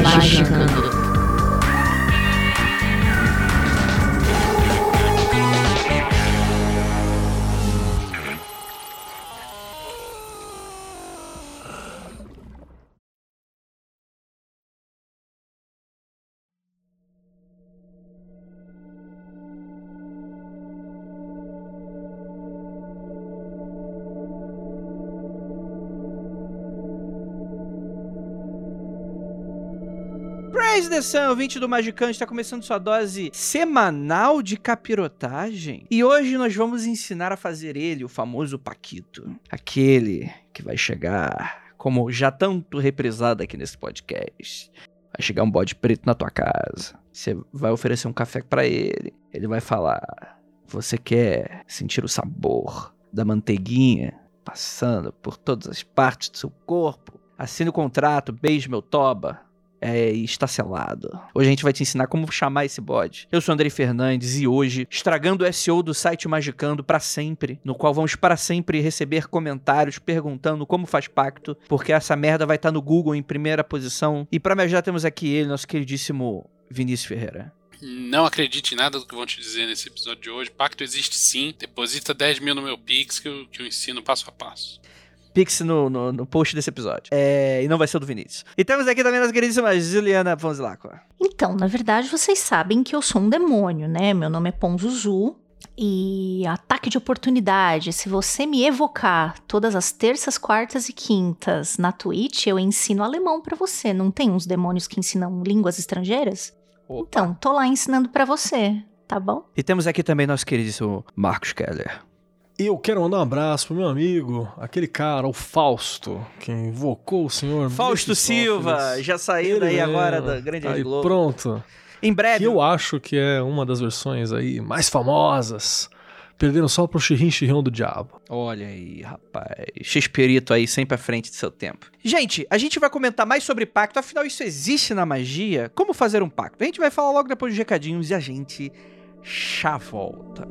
Magicando. Praise the Sun, ouvinte do Magicante, está começando sua dose semanal de capirotagem. E hoje nós vamos ensinar a fazer ele, o famoso Paquito. Aquele que vai chegar, como já tanto reprisado aqui nesse podcast. Vai chegar um bode preto na tua casa. Você vai oferecer um café para ele. Ele vai falar: Você quer sentir o sabor da manteiguinha passando por todas as partes do seu corpo? Assine o contrato, beije meu toba é, está selado. Hoje a gente vai te ensinar como chamar esse bode. Eu sou Andrei Fernandes e hoje, estragando o SEO do site Magicando para sempre, no qual vamos para sempre receber comentários perguntando como faz pacto, porque essa merda vai estar no Google em primeira posição. E para me ajudar temos aqui ele, nosso queridíssimo Vinícius Ferreira. Não acredite em nada do que vão te dizer nesse episódio de hoje. Pacto existe sim. Deposita 10 mil no meu Pix que eu, que eu ensino passo a passo. Pix no, no, no post desse episódio. É, e não vai ser o do Vinícius. E temos aqui também nossa queridíssima Juliana Ponzilacqua. Então, na verdade, vocês sabem que eu sou um demônio, né? Meu nome é Ponzuzu. E ataque de oportunidade, se você me evocar todas as terças, quartas e quintas na Twitch, eu ensino alemão pra você. Não tem uns demônios que ensinam línguas estrangeiras? Opa. Então, tô lá ensinando pra você, tá bom? E temos aqui também nosso queridíssimo Marcos Keller. E eu quero mandar um abraço pro meu amigo, aquele cara, o Fausto, que invocou o senhor Fausto. Silva, já saiu Ele daí agora da Grande Aí, Globo. Pronto. Em breve. Que eu acho que é uma das versões aí mais famosas. Perderam só pro Chirrim Chirrão do Diabo. Olha aí, rapaz. Xperito aí, sempre à frente do seu tempo. Gente, a gente vai comentar mais sobre pacto, afinal isso existe na magia. Como fazer um pacto? A gente vai falar logo depois dos recadinhos e a gente já volta.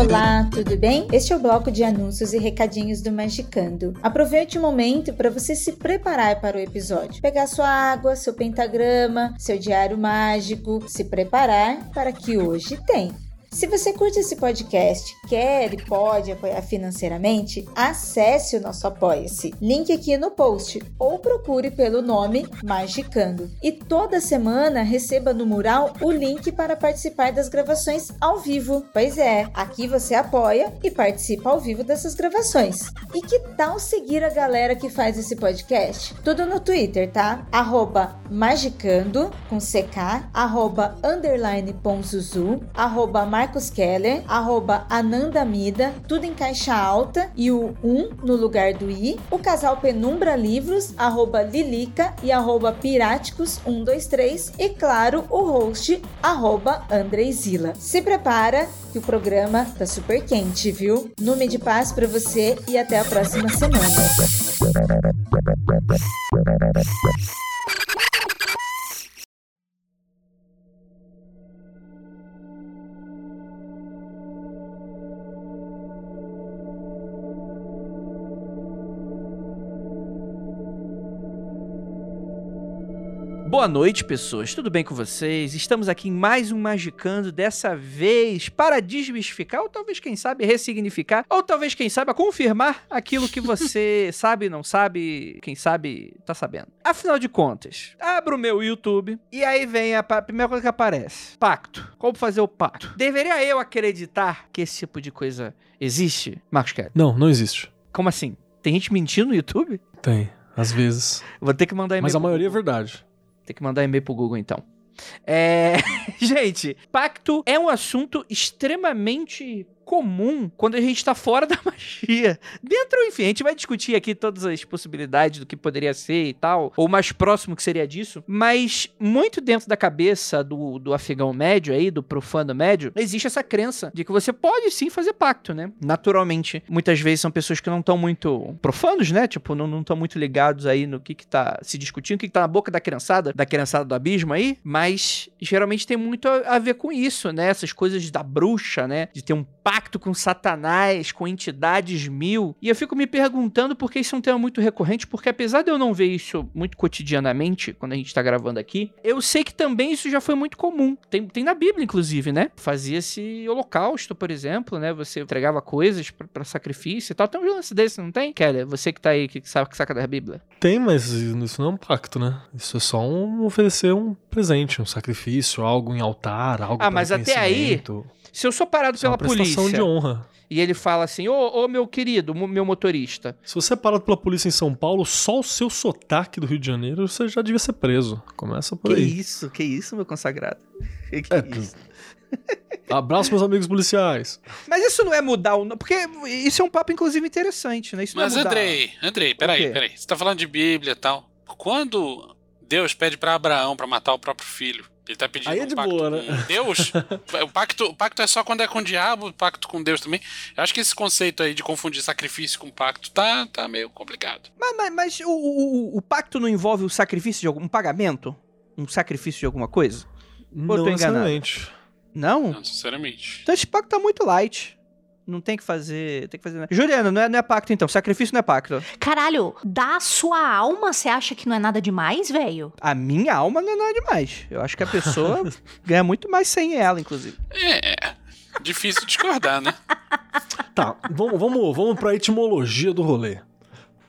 Olá, tudo bem? Este é o bloco de anúncios e recadinhos do Magicando. Aproveite o momento para você se preparar para o episódio. Pegar sua água, seu pentagrama, seu diário mágico, se preparar para que hoje tem. Se você curte esse podcast, quer e pode apoiar financeiramente, acesse o nosso Apoia-se. Link aqui no post ou procure pelo nome Magicando. E toda semana receba no mural o link para participar das gravações ao vivo. Pois é, aqui você apoia e participa ao vivo dessas gravações. E que tal seguir a galera que faz esse podcast? Tudo no Twitter, tá? Arroba Magicando, com CK, arroba underline Ponzuzu, arroba Marcos Keller, arroba Ananda Mida, tudo em caixa alta e o 1 no lugar do I, o casal Penumbra Livros, arroba Lilica e arroba Piráticos 123 e claro, o host, arroba Andreizila. Se prepara que o programa tá super quente, viu? Nume de paz pra você e até a próxima semana. Boa noite, pessoas. Tudo bem com vocês? Estamos aqui em mais um Magicando, dessa vez para desmistificar, ou talvez, quem sabe, ressignificar, ou talvez, quem sabe, confirmar aquilo que você sabe, não sabe, quem sabe, tá sabendo. Afinal de contas, abro o meu YouTube e aí vem a primeira coisa que aparece: Pacto. Como fazer o pacto? Deveria eu acreditar que esse tipo de coisa existe, Marcos Kelly? Não, não existe. Como assim? Tem gente mentindo no YouTube? Tem, às vezes. Vou ter que mandar e-mail. Mas a maioria é verdade. Tem que mandar e-mail pro Google então. É... Gente, pacto é um assunto extremamente comum quando a gente tá fora da magia. Dentro, enfim, a gente vai discutir aqui todas as possibilidades do que poderia ser e tal, ou mais próximo que seria disso, mas muito dentro da cabeça do, do afegão médio aí, do profano médio, existe essa crença de que você pode sim fazer pacto, né? Naturalmente, muitas vezes são pessoas que não estão muito profanos, né? Tipo, não estão muito ligados aí no que que tá se discutindo, o que que tá na boca da criançada, da criançada do abismo aí, mas geralmente tem muito a, a ver com isso, né? Essas coisas da bruxa, né? De ter um pacto com Satanás, com entidades mil. E eu fico me perguntando porque isso é um tema muito recorrente, porque apesar de eu não ver isso muito cotidianamente, quando a gente tá gravando aqui, eu sei que também isso já foi muito comum. Tem, tem na Bíblia, inclusive, né? Fazia-se holocausto, por exemplo, né? Você entregava coisas para sacrifício e tal. Tem um lance desse, não tem? Kelly, você que tá aí, que sabe que saca da Bíblia. Tem, mas isso não é um pacto, né? Isso é só um oferecer um presente, um sacrifício, algo em altar, algo Ah, mas até aí. Se eu sou parado é pela uma prestação polícia de honra. e ele fala assim: Ô, ô meu querido, meu motorista, Se você é parado pela polícia em São Paulo, só o seu sotaque do Rio de Janeiro, você já devia ser preso. Começa por que aí. isso, que isso, meu consagrado? Que É, isso? Abraço, meus amigos policiais. Mas isso não é mudar o. Porque isso é um papo, inclusive, interessante, né? Isso Mas não é mudar. Andrei, Andrei, peraí, peraí. Você tá falando de Bíblia e tal. Quando Deus pede pra Abraão pra matar o próprio filho, ele tá pedindo Aí é um de pacto boa, né? com Deus? o, pacto, o pacto é só quando é com o diabo, o pacto com Deus também. Eu acho que esse conceito aí de confundir sacrifício com pacto tá, tá meio complicado. Mas, mas- mas o, o- o- pacto não envolve o sacrifício de algum um pagamento? Um sacrifício de alguma coisa? Não necessariamente. Não? Não, sinceramente. Então esse pacto tá muito light. Não tem que fazer. Tem que fazer. nada. Juliana, não é, não é pacto então. Sacrifício não é pacto. Caralho, da sua alma, você acha que não é nada demais, velho? A minha alma não é nada demais. Eu acho que a pessoa ganha muito mais sem ela, inclusive. É, difícil discordar, né? Tá, vamos, vamos, vamos pra etimologia do rolê.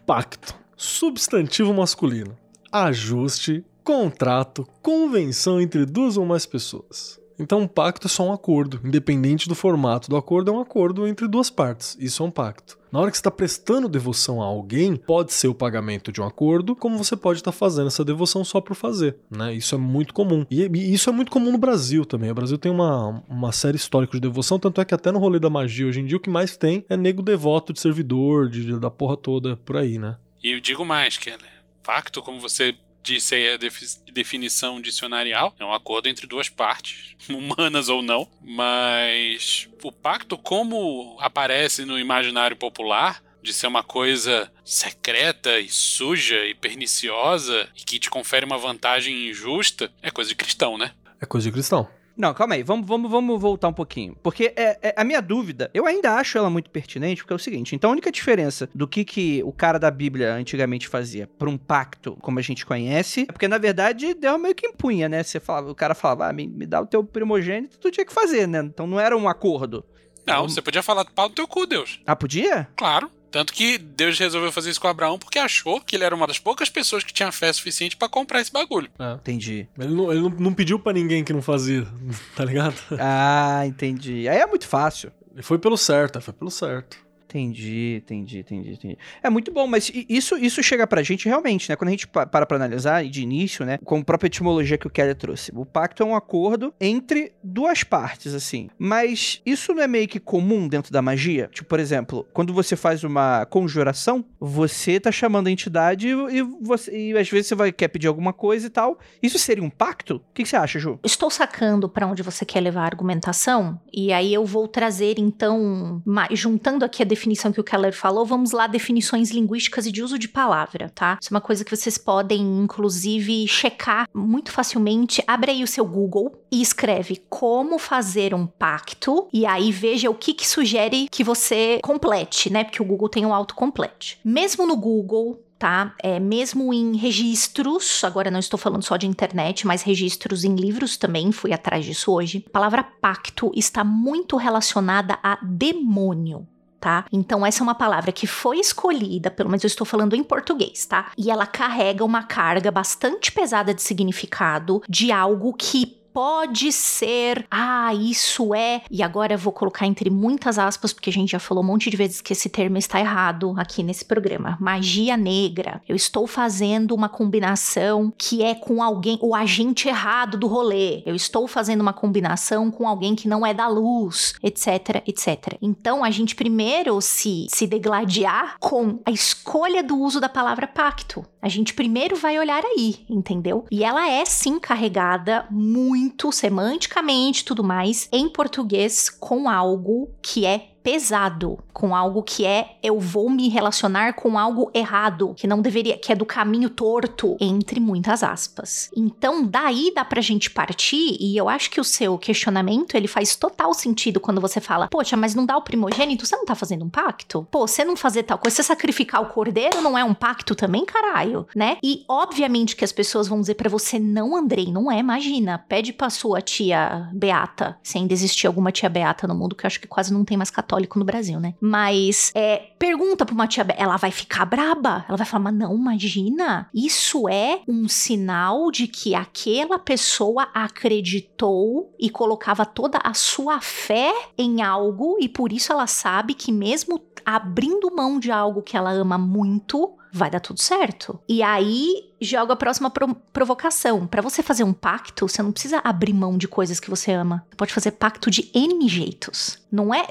Pacto. Substantivo masculino. Ajuste, contrato, convenção entre duas ou mais pessoas. Então, um pacto é só um acordo. Independente do formato do acordo, é um acordo entre duas partes. Isso é um pacto. Na hora que você está prestando devoção a alguém, pode ser o pagamento de um acordo, como você pode estar fazendo essa devoção só por fazer. Né? Isso é muito comum. E, e isso é muito comum no Brasil também. O Brasil tem uma, uma série histórica de devoção, tanto é que até no rolê da magia hoje em dia o que mais tem é nego devoto de servidor, de, da porra toda por aí, né? E eu digo mais, Keller. Pacto, como você disse aí a defi- definição dicionarial, é um acordo entre duas partes, humanas ou não, mas o pacto, como aparece no imaginário popular, de ser uma coisa secreta e suja e perniciosa e que te confere uma vantagem injusta, é coisa de cristão, né? É coisa de cristão. Não, calma aí, vamos, vamos, vamos voltar um pouquinho. Porque é, é- a minha dúvida, eu ainda acho ela muito pertinente, porque é o seguinte: então a única diferença do que, que o cara da Bíblia antigamente fazia pra um pacto, como a gente conhece, é porque na verdade Deus meio que impunha, né? Você falava, o cara falava, ah, me, me dá o teu primogênito, tu tinha que fazer, né? Então não era um acordo. Não, você podia falar pau no teu cu, Deus. Ah, podia? Claro. Tanto que Deus resolveu fazer isso com Abraão porque achou que ele era uma das poucas pessoas que tinha fé suficiente pra comprar esse bagulho. Entendi. Ele não, ele não, pediu pra ninguém que não fazia, tá ligado? Ah, entendi. Aí é muito fácil. Ele foi pelo certo, foi pelo certo. Entendi, entendi, entendi, entendi. É muito bom, mas isso, isso chega pra gente realmente, né? Quando a gente pa- para pra analisar, de início, né? Com a própria etimologia que o Kelly trouxe. O pacto é um acordo entre duas partes, assim. Mas isso não é meio que comum dentro da magia? Tipo, por exemplo, quando você faz uma conjuração, você tá chamando a entidade e, você, e às vezes você vai, quer pedir alguma coisa e tal. Isso seria um pacto? O que, que você acha, Ju? Estou sacando para onde você quer levar a argumentação, e aí eu vou trazer então, juntando aqui a definição que o Keller falou, vamos lá, definições linguísticas e de uso de palavra, tá? Isso é uma coisa que vocês podem, inclusive, checar muito facilmente. Abre aí o seu Google e escreve como fazer um pacto, e aí veja o que, que sugere que você complete, né? Porque o Google tem um autocomplete. Mesmo no Google, tá? É, mesmo em registros, agora não estou falando só de internet, mas registros em livros também, fui atrás disso hoje. A palavra pacto está muito relacionada a demônio. Tá? Então, essa é uma palavra que foi escolhida, pelo menos eu estou falando em português, tá? E ela carrega uma carga bastante pesada de significado de algo que pode ser, ah, isso é, e agora eu vou colocar entre muitas aspas, porque a gente já falou um monte de vezes que esse termo está errado aqui nesse programa. Magia negra. Eu estou fazendo uma combinação que é com alguém, o agente errado do rolê. Eu estou fazendo uma combinação com alguém que não é da luz, etc, etc. Então a gente primeiro se, se degladiar com a escolha do uso da palavra pacto. A gente primeiro vai olhar aí, entendeu? E ela é sim carregada muito semanticamente tudo mais em português com algo que é pesado, com algo que é eu vou me relacionar com algo errado, que não deveria, que é do caminho torto, entre muitas aspas. Então, daí dá pra gente partir, e eu acho que o seu questionamento, ele faz total sentido quando você fala, poxa, mas não dá o primogênito, você não tá fazendo um pacto? Pô, você não fazer tal coisa, você sacrificar o cordeiro não é um pacto também, caralho, né? E obviamente que as pessoas vão dizer para você, não, Andrei, não é, imagina, pede pra sua tia Beata, se ainda existir alguma tia Beata no mundo, que eu acho que quase não tem mais católico católico no Brasil, né? Mas é, pergunta pra uma tia, ela vai ficar braba? Ela vai falar, mas não, imagina, isso é um sinal de que aquela pessoa acreditou e colocava toda a sua fé em algo e por isso ela sabe que mesmo abrindo mão de algo que ela ama muito, vai dar tudo certo. E aí joga a próxima pro provocação. Para você fazer um pacto, você não precisa abrir mão de coisas que você ama. Você pode fazer pacto de N jeitos. Não é.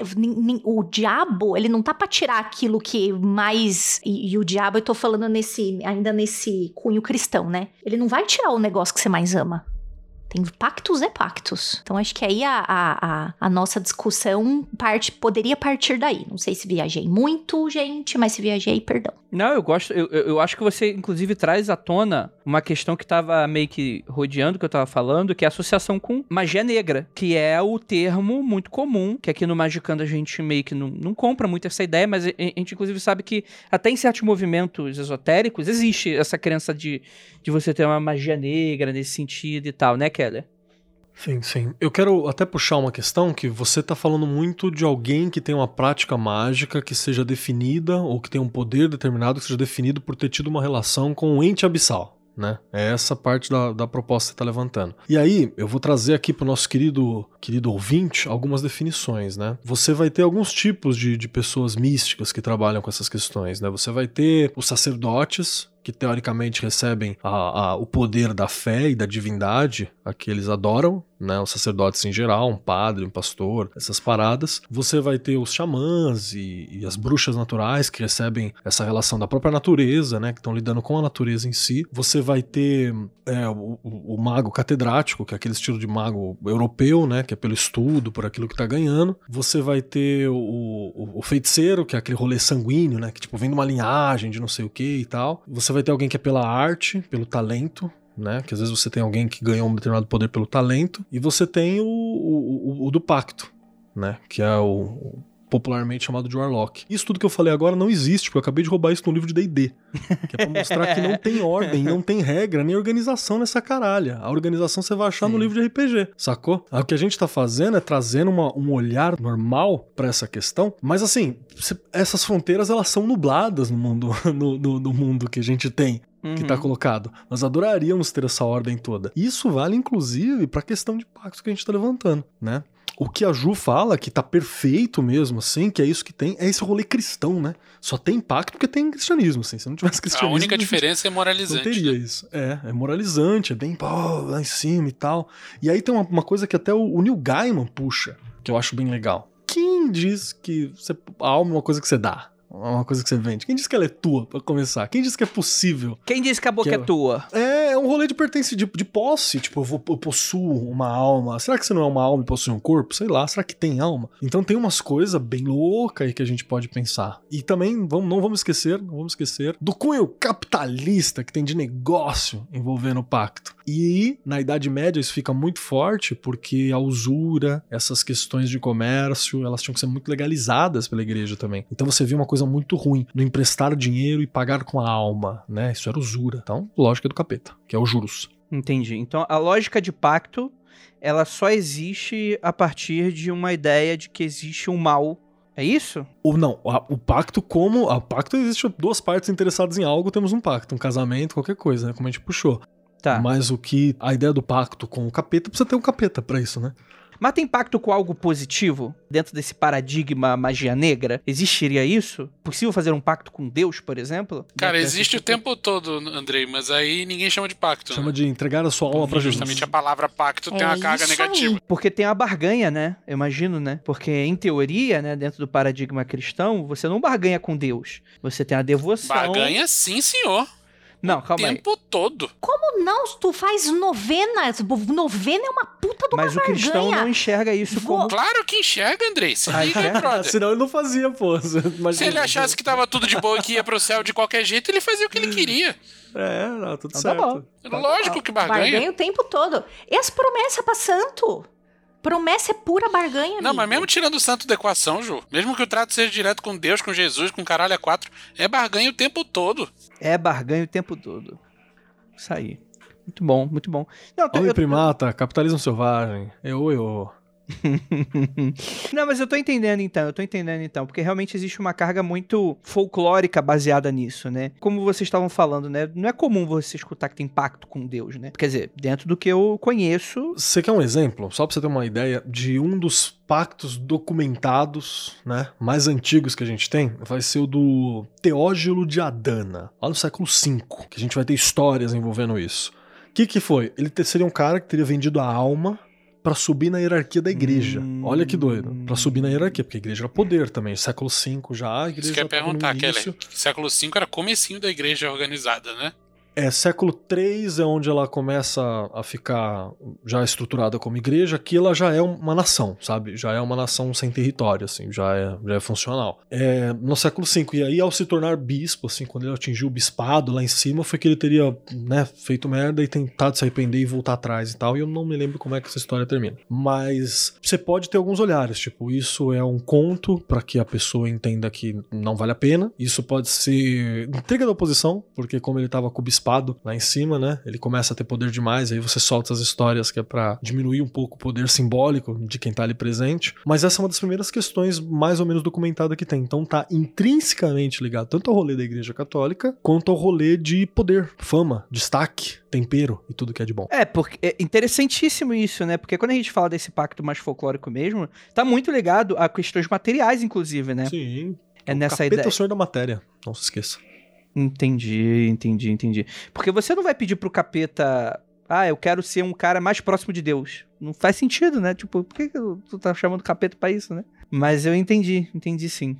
O diabo, ele não tá pra tirar aquilo que mais. E, e, o diabo, eu tô falando nesse. Ainda nesse cunho cristão, né? Ele não vai tirar o negócio que você mais ama. Tem pactos e pactos. Então acho que aí a, a, a, nossa discussão parte, poderia partir daí. Não sei se viajei muito, gente, mas se viajei, perdão. Não, eu gosto. Eu, eu acho que você, inclusive, traz à tona uma questão que tava meio que rodeando que eu tava falando, que é a associação com magia negra, que é o termo muito comum, que aqui no Magicando a gente meio que não, não compra muito essa ideia, mas a gente, inclusive, sabe que até em certos movimentos esotéricos existe essa crença de, de você ter uma magia negra nesse sentido e tal, né, Keller? Sim, sim. Eu quero até puxar uma questão que você está falando muito de alguém que tem uma prática mágica que seja definida ou que tem um poder determinado que seja definido por ter tido uma relação com um ente abissal. Né? É essa parte da, da proposta que está levantando. E aí, eu vou trazer aqui para o nosso querido, querido ouvinte algumas definições. Né? Você vai ter alguns tipos de, de pessoas místicas que trabalham com essas questões. Né? Você vai ter os sacerdotes, que teoricamente recebem a, a, o poder da fé e da divindade a que eles adoram, né, os sacerdotes em geral, um padre, um pastor, essas paradas. Você vai ter os xamãs e, e as bruxas naturais que recebem essa relação da própria natureza, né, que estão lidando com a natureza em si. Você vai ter é, o, o, mago catedrático, que é aquele estilo de mago europeu, né, que é pelo estudo, por aquilo que tá ganhando. Você vai ter o, o feiticeiro, que é aquele rolê sanguíneo, né, que tipo vem de uma linhagem de não sei o que e tal. Você vai ter alguém que é pela arte, pelo talento, né? Que às vezes você tem alguém que ganhou um determinado poder pelo talento, e você tem o, o, o, do pacto, né? Que é o, popularmente chamado de Warlock. Isso tudo que eu falei agora não existe, porque eu acabei de roubar isso no livro de D&D. Que é pra mostrar que não tem ordem, não tem regra, nem organização nessa caralha. A organização você vai achar Sim. no livro de RPG, sacou? O que a gente tá fazendo é trazendo uma, um olhar normal para essa questão, mas assim, essas fronteiras elas são nubladas no mundo, no, no, no mundo que a gente tem que está uhum. colocado. Nós adoraríamos ter essa ordem toda. Isso vale, inclusive, para a questão de pactos que a gente está levantando, né? O que a Ju fala, que tá perfeito mesmo, assim, que é isso que tem, é esse rolê cristão, né? Só tem pacto porque tem cristianismo, assim. Se não tivesse cristianismo. A única diferença é moralizante. Não teria né? isso. É, é moralizante, é bem pô, lá em cima e tal. E aí tem uma, uma coisa que até o, o Neil Gaiman puxa, que eu acho bem legal. Quem diz que você, a alma é uma coisa que você dá? Uma coisa que você vende. Quem disse que ela é tua, pra começar? Quem disse que é possível? Quem disse que a boca que é tua? É, é um rolê de pertence, de, de posse. Tipo, eu, vou, eu possuo uma alma. Será que você não é uma alma e possui um corpo? Sei lá, será que tem alma? Então tem umas coisas bem loucas aí que a gente pode pensar. E também, vamos, não vamos esquecer, não vamos esquecer, do cunho capitalista que tem de negócio envolvendo o pacto. E na Idade Média isso fica muito forte porque a usura, essas questões de comércio, elas tinham que ser muito legalizadas pela igreja também. Então você vê uma coisa muito ruim no emprestar dinheiro e pagar com a alma, né? Isso era usura. Então, lógica do capeta, que é os juros. Entendi. Então a lógica de pacto, ela só existe a partir de uma ideia de que existe um mal é isso? Ou não, a, o pacto como. O pacto existe duas partes interessadas em algo, temos um pacto, um casamento, qualquer coisa, né? Como a gente puxou. Tá. Mas o que. A ideia do pacto com o capeta precisa ter um capeta pra isso, né? Mas tem pacto com algo positivo dentro desse paradigma magia negra? Existiria isso? Possível fazer um pacto com Deus, por exemplo? Cara, Dentro existe o tempo todo, Andrei, mas aí ninguém chama de pacto. Chama né? de entregar a sua alma pra Jesus. Justamente a palavra pacto tem É uma carga negativa. aí. Porque tem a barganha, né? Eu imagino, né? Porque em teoria, né, dentro do paradigma cristão, você não barganha com Deus. Você tem a devoção. Barganha, sim, senhor. Não, o calma aí. tempo todo. Como não? Tu faz novena. Novena é uma puta de uma Mas o cristão barganha. não enxerga isso Vou- como. Claro que enxerga, Andrei. Se Ah, liga, enxerga? brother. Senão ele não fazia, pô. Imagina. Se ele achasse que tava tudo de boa e que ia pro céu de qualquer jeito, ele fazia o que ele queria. É, não, tudo Então tá certo. bom. Lógico que barganha. Barganha o tempo todo. E as promessas pra santo? Promessa é pura barganha, Não, mas amigo. mesmo tirando o santo da equação, Ju, mesmo que o trato seja direto com Deus, com Jesus, com caralho a quatro, é barganha o tempo todo. É barganha o tempo todo. Isso aí. Muito bom, muito bom. Não, eu- Homem eu- primata, capitalismo selvagem. Eu, eu. Não, mas eu tô entendendo então, eu tô entendendo então, porque realmente existe uma carga muito folclórica baseada nisso, né? Como vocês estavam falando, né? Não é comum você escutar que tem pacto com Deus, né? Quer dizer, dentro do que eu conheço, Você quer um exemplo? Só pra você ter uma ideia de um dos pactos documentados, né, mais antigos que a gente tem, vai ser o do Teógilo de Adana, lá no século V, que a gente vai ter histórias envolvendo isso. O que que foi? Ele seria um cara que teria vendido a alma pra subir na hierarquia da igreja. Hum. Olha que doido. Pra subir na hierarquia, porque a igreja era poder também. Século V já, a igreja Isso que eu já ia tava no perguntar. Keller. Século V era comecinho da igreja organizada, né? É, século III é onde ela começa a ficar já estruturada como igreja, aqui ela já é uma nação, sabe? Já é uma nação sem território, assim, já é, já é funcional. É, no século V, e aí ao se tornar bispo, assim, quando ele atingiu o bispado lá em cima, foi que ele teria, né, feito merda e tentado se arrepender e voltar atrás e tal, e eu não me lembro como é que essa história termina. Mas você pode ter alguns olhares, tipo, isso é um conto para que a pessoa entenda que não vale a pena, isso pode ser intriga da oposição, porque como ele tava com o bispado lá em cima, né? Ele começa a ter poder demais, aí você solta as histórias que é pra diminuir um pouco o poder simbólico de quem tá ali presente. Mas essa é uma das primeiras questões mais ou menos documentada que tem. Então tá intrinsecamente ligado tanto ao rolê da Igreja Católica quanto ao rolê de poder, fama, destaque, tempero e tudo que é de bom. É, porque é interessantíssimo isso, né? Porque quando a gente fala desse pacto mais folclórico mesmo, tá muito ligado a questões materiais, inclusive, né? Sim. É O nessa capeta ideia. é o senhor da matéria, não se esqueça. Entendi, entendi, entendi. Porque você não vai pedir pro capeta, ah, eu quero ser um cara mais próximo de Deus. Não faz sentido, né? Tipo, por que tu tá chamando capeta pra isso, né? Mas eu entendi, entendi sim.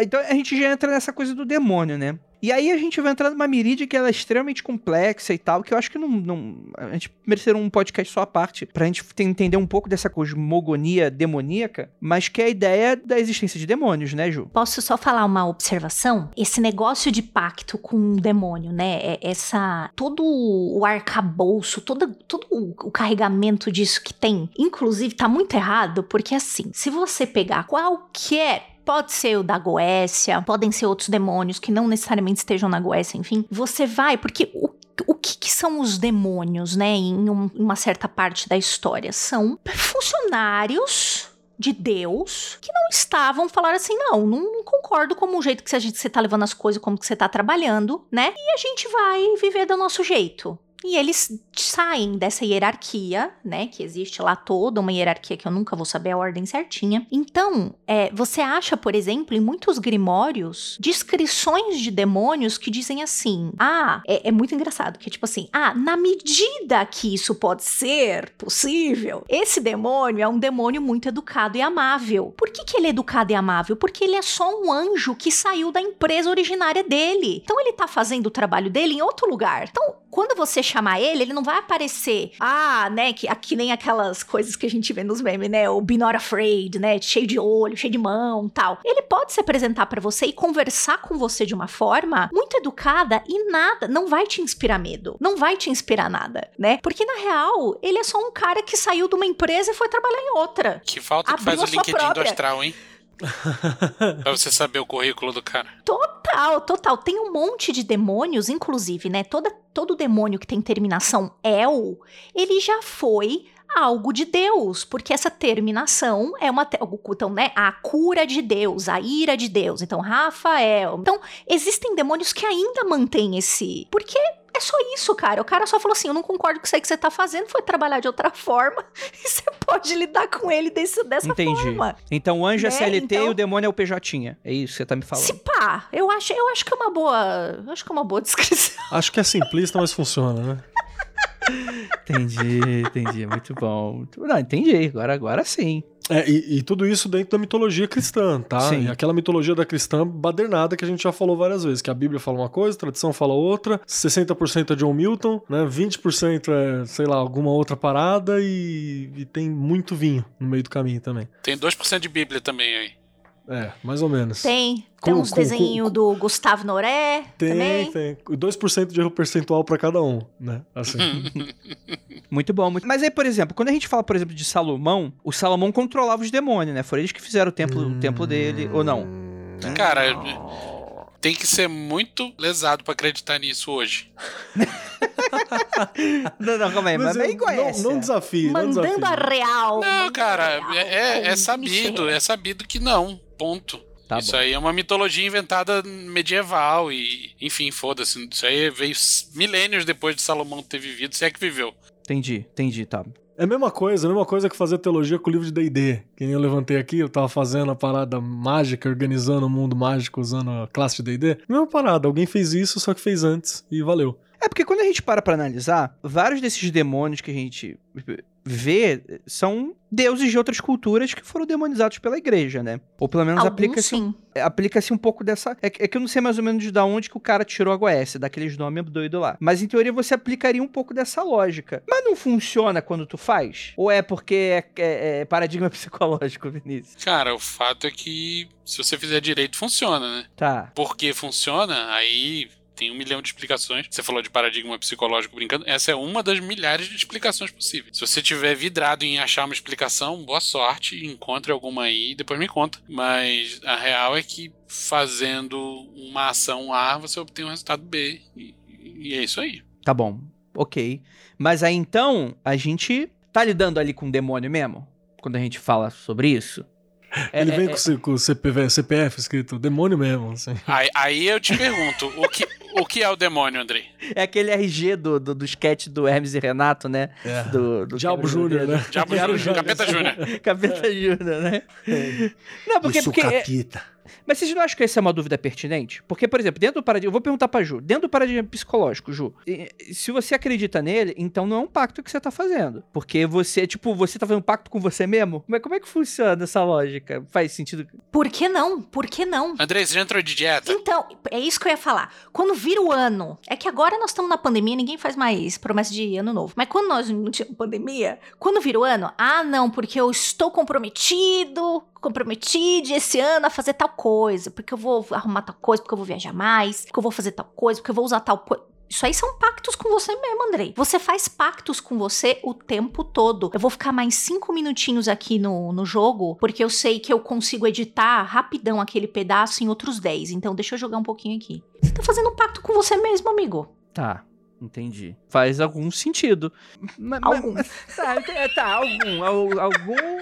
Então a gente já entra nessa coisa do demônio, né? E aí a gente vai entrar numa miríade que ela é extremamente complexa e tal, que eu acho que não. não a gente mereceria um podcast só à parte, pra gente te- entender um pouco dessa cosmogonia demoníaca, mas que é a ideia da existência de demônios, né, Ju? Posso só falar uma observação? Esse negócio de pacto com o demônio, né? É- Essa. Todo o arcabouço, todo, todo o carregamento disso que tem, inclusive, tá muito errado, porque assim, se você pegar qualquer. Pode ser o da Goécia, podem ser outros demônios que não necessariamente estejam na Goécia, enfim. Você vai, porque o o que, que são os demônios, né, em um- uma certa parte da história? São funcionários de Deus que não estavam falaram assim, não, não concordo com o jeito que você tá levando as coisas, como que você tá trabalhando, né? E a gente vai viver do nosso jeito. E eles saem dessa hierarquia, né? Que existe lá toda uma hierarquia que eu nunca vou saber a ordem certinha. Então, é, você acha, por exemplo, em muitos grimórios, descrições de demônios que dizem assim: ah, é, é muito engraçado, que é tipo assim, ah, na medida que isso pode ser possível, esse demônio é um demônio muito educado e amável. Por que, que ele é educado e amável? Porque ele é só um anjo que saiu da empresa originária dele. Então ele tá fazendo o trabalho dele em outro lugar. Então, quando você chamar ele, ele não vai aparecer, ah, né, que aqui nem aquelas coisas que a gente vê nos memes, né, o Be Not Afraid, né, cheio de olho, cheio de mão, tal. Ele pode se apresentar pra você e conversar com você de uma forma muito educada e nada, não vai te inspirar medo, não vai te inspirar nada, né? Porque na real, ele é só um cara que saiu de uma empresa e foi trabalhar em outra. Que falta que faz o LinkedIn do. Astral, hein? Pra você saber o currículo do cara. Total, total. Tem um monte de demônios, inclusive, né? Toda, todo demônio que tem terminação El, ele já foi algo de Deus, porque essa terminação é uma então, né, a cura de Deus, a ira de Deus. Então, Rafael. Então, existem demônios que ainda mantêm esse, porque é só isso, cara. O cara só falou assim: eu não concordo com isso aí que você tá fazendo, foi trabalhar de outra forma. E você pode lidar com ele desse, dessa Entendi. forma. Então o anjo é Né, CLT e então- o demônio é o PJ. É isso que você tá me falando. Se pá, eu acho, eu acho que é uma boa. Acho que é uma boa descrição. Acho que é simplista, mas funciona, né? Entendi, entendi. Muito bom. Muito- Não, entendi. Agora, agora sim. É, e, e tudo isso dentro da mitologia cristã, tá? Sim. E aquela mitologia da cristã badernada que a gente já falou várias vezes, que a Bíblia fala uma coisa, a tradição fala outra, 60% é John Milton, né? 20% é, sei lá, alguma outra parada e, e tem muito vinho no meio do caminho também. Tem 2% de Bíblia também aí. É, mais ou menos. Tem, tem Com- uns desenhos do Gustavo Noré Tem, também. tem. 2% de erro percentual pra cada um, né? Assim. Muito bom. Muito... Mas aí, por exemplo, quando a gente fala, por exemplo, de Salomão, o Salomão controlava os demônios, né? Foram eles que fizeram o templo, o templo dele, ou não? Cara, tem que ser muito lesado pra acreditar nisso hoje. Não, não, calma aí. Mas, Mas eu- igual não, essa. não não Mandando desafie. a real. Não, cara, a é, é- é sabido, é sabido que não. Ponto. Tá isso bom. aí é uma mitologia inventada medieval e, enfim, foda-se. Isso aí veio milênios depois de Salomão ter vivido, se é que viveu. Entendi, entendi, tá. É a mesma coisa, a mesma coisa que fazer teologia com o livro de D&D. Que nem eu levantei aqui, eu tava fazendo a parada mágica, organizando o mundo mágico usando a classe de D&D. Mesma parada, alguém fez isso, só que fez antes e valeu. É porque quando a gente para pra analisar, vários desses demônios que a gente vê são deuses de outras culturas que foram demonizados pela igreja, né? Ou pelo menos aplica-se sim. aplica-se um pouco dessa. É que, é que eu não sei mais ou menos de onde que o cara tirou a Goécia, daqueles nomes doido lá. Mas em teoria você aplicaria um pouco dessa lógica. Mas não funciona quando tu faz? Ou é porque é, é- é paradigma psicológico, Vinícius? Cara, o fato é que se você fizer direito, funciona, né? Tá. Por que funciona? Aí tem um milhão de explicações. Você falou de paradigma psicológico brincando. Essa é uma das milhares de explicações possíveis. Se você tiver vidrado em achar uma explicação, boa sorte, encontre alguma aí e depois me conta. Mas a real é que fazendo uma ação A, você obtém um resultado B. E, e é isso aí. Tá bom. Ok. Mas aí então, a gente tá lidando ali com o demônio mesmo? Quando a gente fala sobre isso? É- Ele é- vem é- com, com o CPV, CPF escrito demônio mesmo, assim. Aí, aí eu te pergunto, o que, o que é o demônio, Andrei? É aquele RG do, do, do sketch do Hermes e Renato, né? É. Do, do Diabo Júnior, né? Diabo Júnior, Capeta Júnior. Capeta Júnior, né? Não, porque, Isso, porque é- capita. Mas vocês não acham que essa é uma dúvida pertinente? Porque, por exemplo, dentro do paradigma. Eu vou perguntar pra Ju. Dentro do paradigma psicológico, Ju, se você acredita nele, então não é um pacto que você tá fazendo. Porque você, tipo, você tá fazendo um pacto com você mesmo? Como é, como é que funciona essa lógica? Faz sentido? Por que não? Por que não? Andrei, você já entrou de dieta? Então, é isso que eu ia falar. Quando vira o ano, é que agora nós estamos na pandemia, ninguém faz mais promessa de ano novo. Mas quando nós não tínhamos pandemia, quando vira o ano, ah, não, porque eu estou comprometido, comprometido esse ano a fazer tal coisa, porque eu vou arrumar tal coisa, porque eu vou viajar mais, porque eu vou fazer tal coisa, porque eu vou usar tal coisa. Isso aí são pactos com você mesmo, Andrei. Você faz pactos com você o tempo todo. Eu vou ficar mais cinco minutinhos aqui no, no jogo, porque eu sei que eu consigo editar rapidão aquele pedaço em outros 10. Então deixa eu jogar um pouquinho aqui. Você tá fazendo um pacto com você mesmo, amigo. Tá. Entendi. Faz algum sentido. Algum. Tá, é, tá, algum. al- Algum.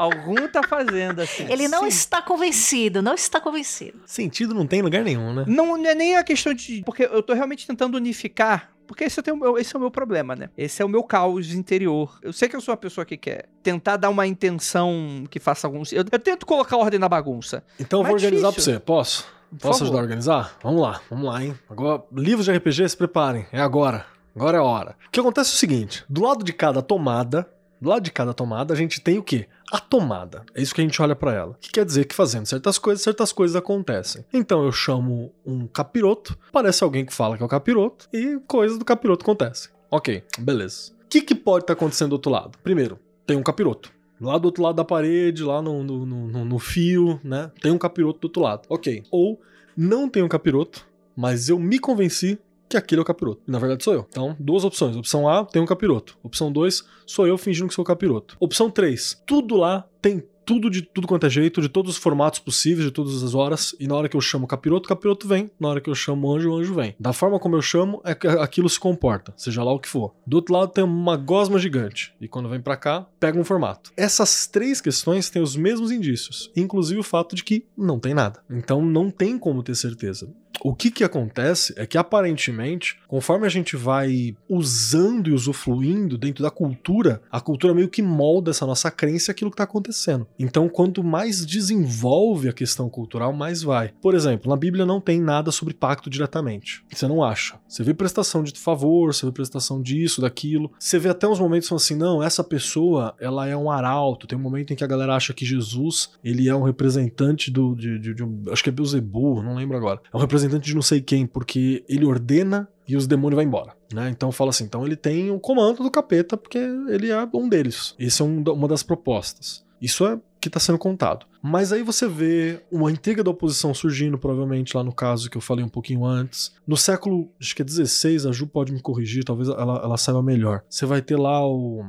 Algum tá fazendo assim. Ele não Sim. está convencido, não está convencido. Sentido não tem em lugar nenhum, né? Não, não é nem a questão de. Porque eu tô realmente tentando unificar. Porque esse, eu tenho- esse é o meu problema, né? Esse é o meu caos interior. Eu sei que eu sou uma pessoa que quer tentar dar uma intenção que faça algum. Eu, eu tento colocar ordem na bagunça. Então eu vou é organizar difícil. pra você, posso? Por Posso favor. ajudar a organizar? Vamos lá, vamos lá, hein? Agora, livros de RPG, se preparem. É agora. Agora é a hora. O que acontece é o seguinte: do lado de cada tomada, do lado de cada tomada, a gente tem o quê? A tomada. É isso que a gente olha pra ela. Que quer dizer que fazendo certas coisas, certas coisas acontecem. Então eu chamo um capiroto, parece alguém que fala que é o capiroto, e coisas do capiroto acontecem. Ok, beleza. O que, que pode estar acontecendo do outro lado? Primeiro, tem um capiroto. Lá do outro lado da parede, lá no, no, no- no fio, né? Tem um capiroto do outro lado. Ok. Ou não tem um capiroto, mas eu me convenci que aquele é o capiroto. E na verdade sou eu. Então, duas opções. Opção A, tem um capiroto. Opção 2, sou eu fingindo que sou o capiroto. Opção 3, tudo lá tem tudo de tudo quanto é jeito, de todos os formatos possíveis, de todas as horas. E na hora que eu chamo capiroto, capiroto vem. Na hora que eu chamo anjo, anjo vem. Da forma como eu chamo, é que aquilo se comporta, seja lá o que for. Do outro lado tem uma gosma gigante. E quando vem para cá, pega um formato. Essas três questões têm os mesmos indícios, inclusive o fato de que não tem nada. Então não tem como ter certeza. O que que acontece é que aparentemente, conforme a gente vai usando e usufruindo dentro da cultura, a cultura meio que molda essa nossa crença aquilo que está acontecendo. Então, quanto mais desenvolve a questão cultural, mais vai. Por exemplo, na Bíblia não tem nada sobre pacto diretamente. Você não acha. Você vê prestação de favor, você vê prestação disso, daquilo. Você vê até uns momentos assim, não, essa pessoa, ela é um arauto. Tem um momento em que a galera acha que Jesus, ele é um representante do, de, de, de um, acho que é Beuzebu, não lembro agora. É um representante representante de não sei quem, porque ele ordena e os demônios vão embora. Né? Então fala assim, então ele tem o comando do capeta porque ele é um deles. Essa é um, uma das propostas. Isso é que está sendo contado. Mas aí você vê uma intriga da oposição surgindo, provavelmente lá no caso que eu falei um pouquinho antes. No século, acho que é 16, a Ju pode me corrigir, talvez ela, ela saiba melhor. Você vai ter lá o.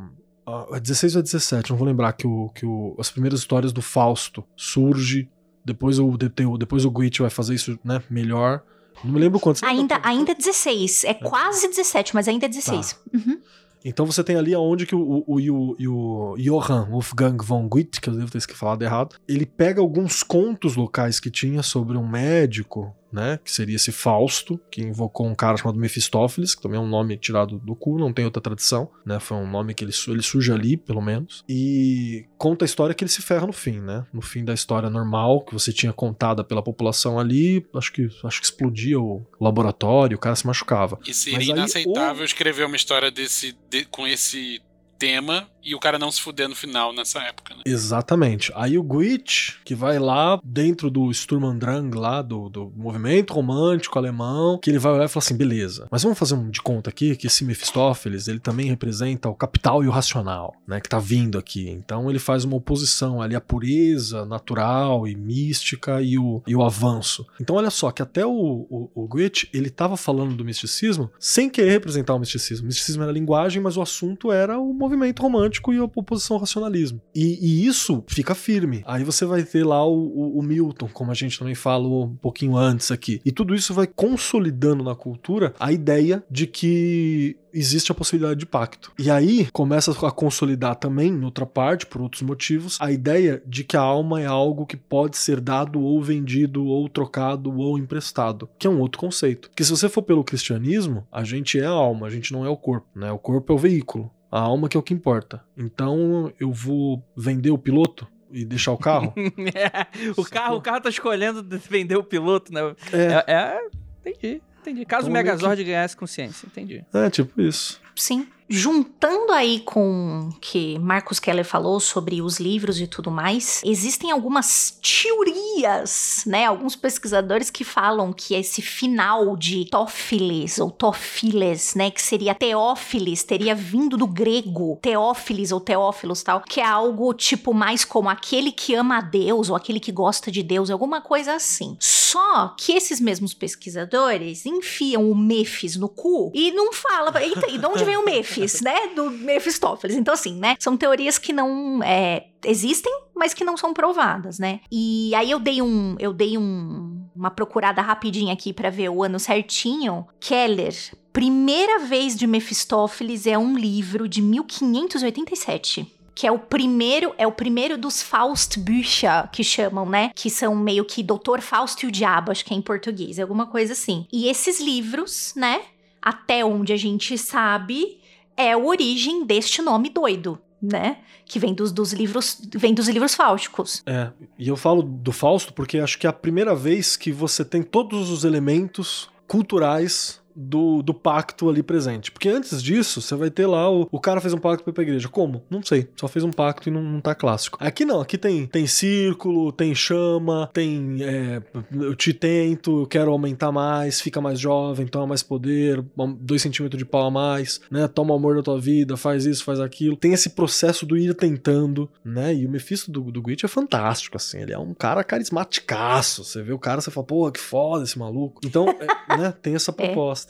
É 16 ou 17, não vou lembrar que, o, que o, as primeiras histórias do Fausto surge depois o, depois o Gwitch vai fazer isso né, melhor. Não me lembro quantos. Ainda, ainda 16. É, é quase 17, mas ainda é 16. Tá. Uhum. Então você tem ali aonde que o, o, o, o, Johann Wolfgang von Goethe, que eu devo ter falado errado, ele pega alguns contos locais que tinha sobre um médico né? Que seria esse Fausto, que invocou um cara chamado Mefistófeles, que também é um nome tirado do cu, não tem outra tradição, né? Foi um nome que ele, ele surge ali, pelo menos. E conta a história que ele se ferra no fim, né? No fim da história normal, que você tinha contada pela população ali, acho que, acho que explodia o laboratório, o cara se machucava. E seria inaceitável escrever uma história desse, de, com esse tema e o cara não se fuder no final nessa época, né? Exatamente. Aí o Gwitch, que vai lá dentro do Sturm und Drang, lá do, do movimento romântico alemão, que ele vai olhar e fala assim, beleza, mas vamos fazer um de conta aqui que esse Mephistófeles, ele também representa o capital e o racional, né, que tá vindo aqui. Então ele faz uma oposição ali à pureza natural e mística e o, e o avanço. Então olha só, que até o, o, o Gwitch, ele tava falando do misticismo sem querer representar o misticismo. O misticismo era linguagem, mas o assunto era o movimento romântico e a oposição ao racionalismo. E, e, isso fica firme. Aí você vai ter lá o, o, o, Milton, como a gente também falou um pouquinho antes aqui. E tudo isso vai consolidando na cultura a ideia de que existe a possibilidade de pacto. E aí começa a consolidar também, em outra parte, por outros motivos, a ideia de que a alma é algo que pode ser dado ou vendido ou trocado ou emprestado, que é um outro conceito. Porque se você for pelo cristianismo, a gente é a alma, a gente não é o corpo, né? O corpo é o veículo. A alma que é o que importa. Então eu vou vender o piloto e deixar o carro. é, o carro, o carro tá escolhendo vender o piloto, né? É, é, é entendi, entendi. Caso então, o Megazord que... ganhasse consciência, entendi. É, tipo isso. Sim juntando aí com o que Marcos Keller falou sobre os livros e tudo mais, existem algumas teorias, né? Alguns pesquisadores que falam que esse final de Tófiles ou Tófiles, né, que seria Teófilis, teria vindo do grego Teófilis ou Teófilos tal, que é algo tipo mais como aquele que ama a Deus ou aquele que gosta de Deus, alguma coisa assim. Só que esses mesmos pesquisadores enfiam o Mefis no cu e não fala, eita, e de onde vem o Mefis? né? Do Mephistófeles. Então, assim, né? São teorias que não é, existem, mas que não são provadas, né? E aí eu dei um, eu dei um, uma procurada rapidinha aqui para ver o ano certinho. Keller, primeira vez de Mephistófeles é um livro de 1587 que é o primeiro, é o primeiro dos Faustbücher, que chamam, né? Que são meio que Doutor Fausto e o Diabo, acho que é em português, alguma coisa assim. E esses livros, né? Até onde a gente sabe, é a origem deste nome doido, né? Que vem dos, dos livros, vem dos livros fáusticos. É, e eu falo do Fausto porque acho que é a primeira vez que você tem todos os elementos culturais do, do pacto ali presente. Porque antes disso, você vai ter lá o, o cara fez um pacto pra ir pra igreja. Como? Não sei. Só fez um pacto e não, não tá clássico. Aqui não, aqui tem, tem círculo, tem chama, tem é, eu te tento, eu quero aumentar mais, fica mais jovem, toma mais poder, dois centímetros de pau a mais, né? Toma o amor da tua vida, faz isso, faz aquilo. Tem esse processo do ir tentando, né? E o Mephisto do, do Gwitch é fantástico, assim. Ele é um cara carismaticaço. Você vê o cara, você fala, pô, que foda esse maluco. Então, é, né? Tem essa proposta.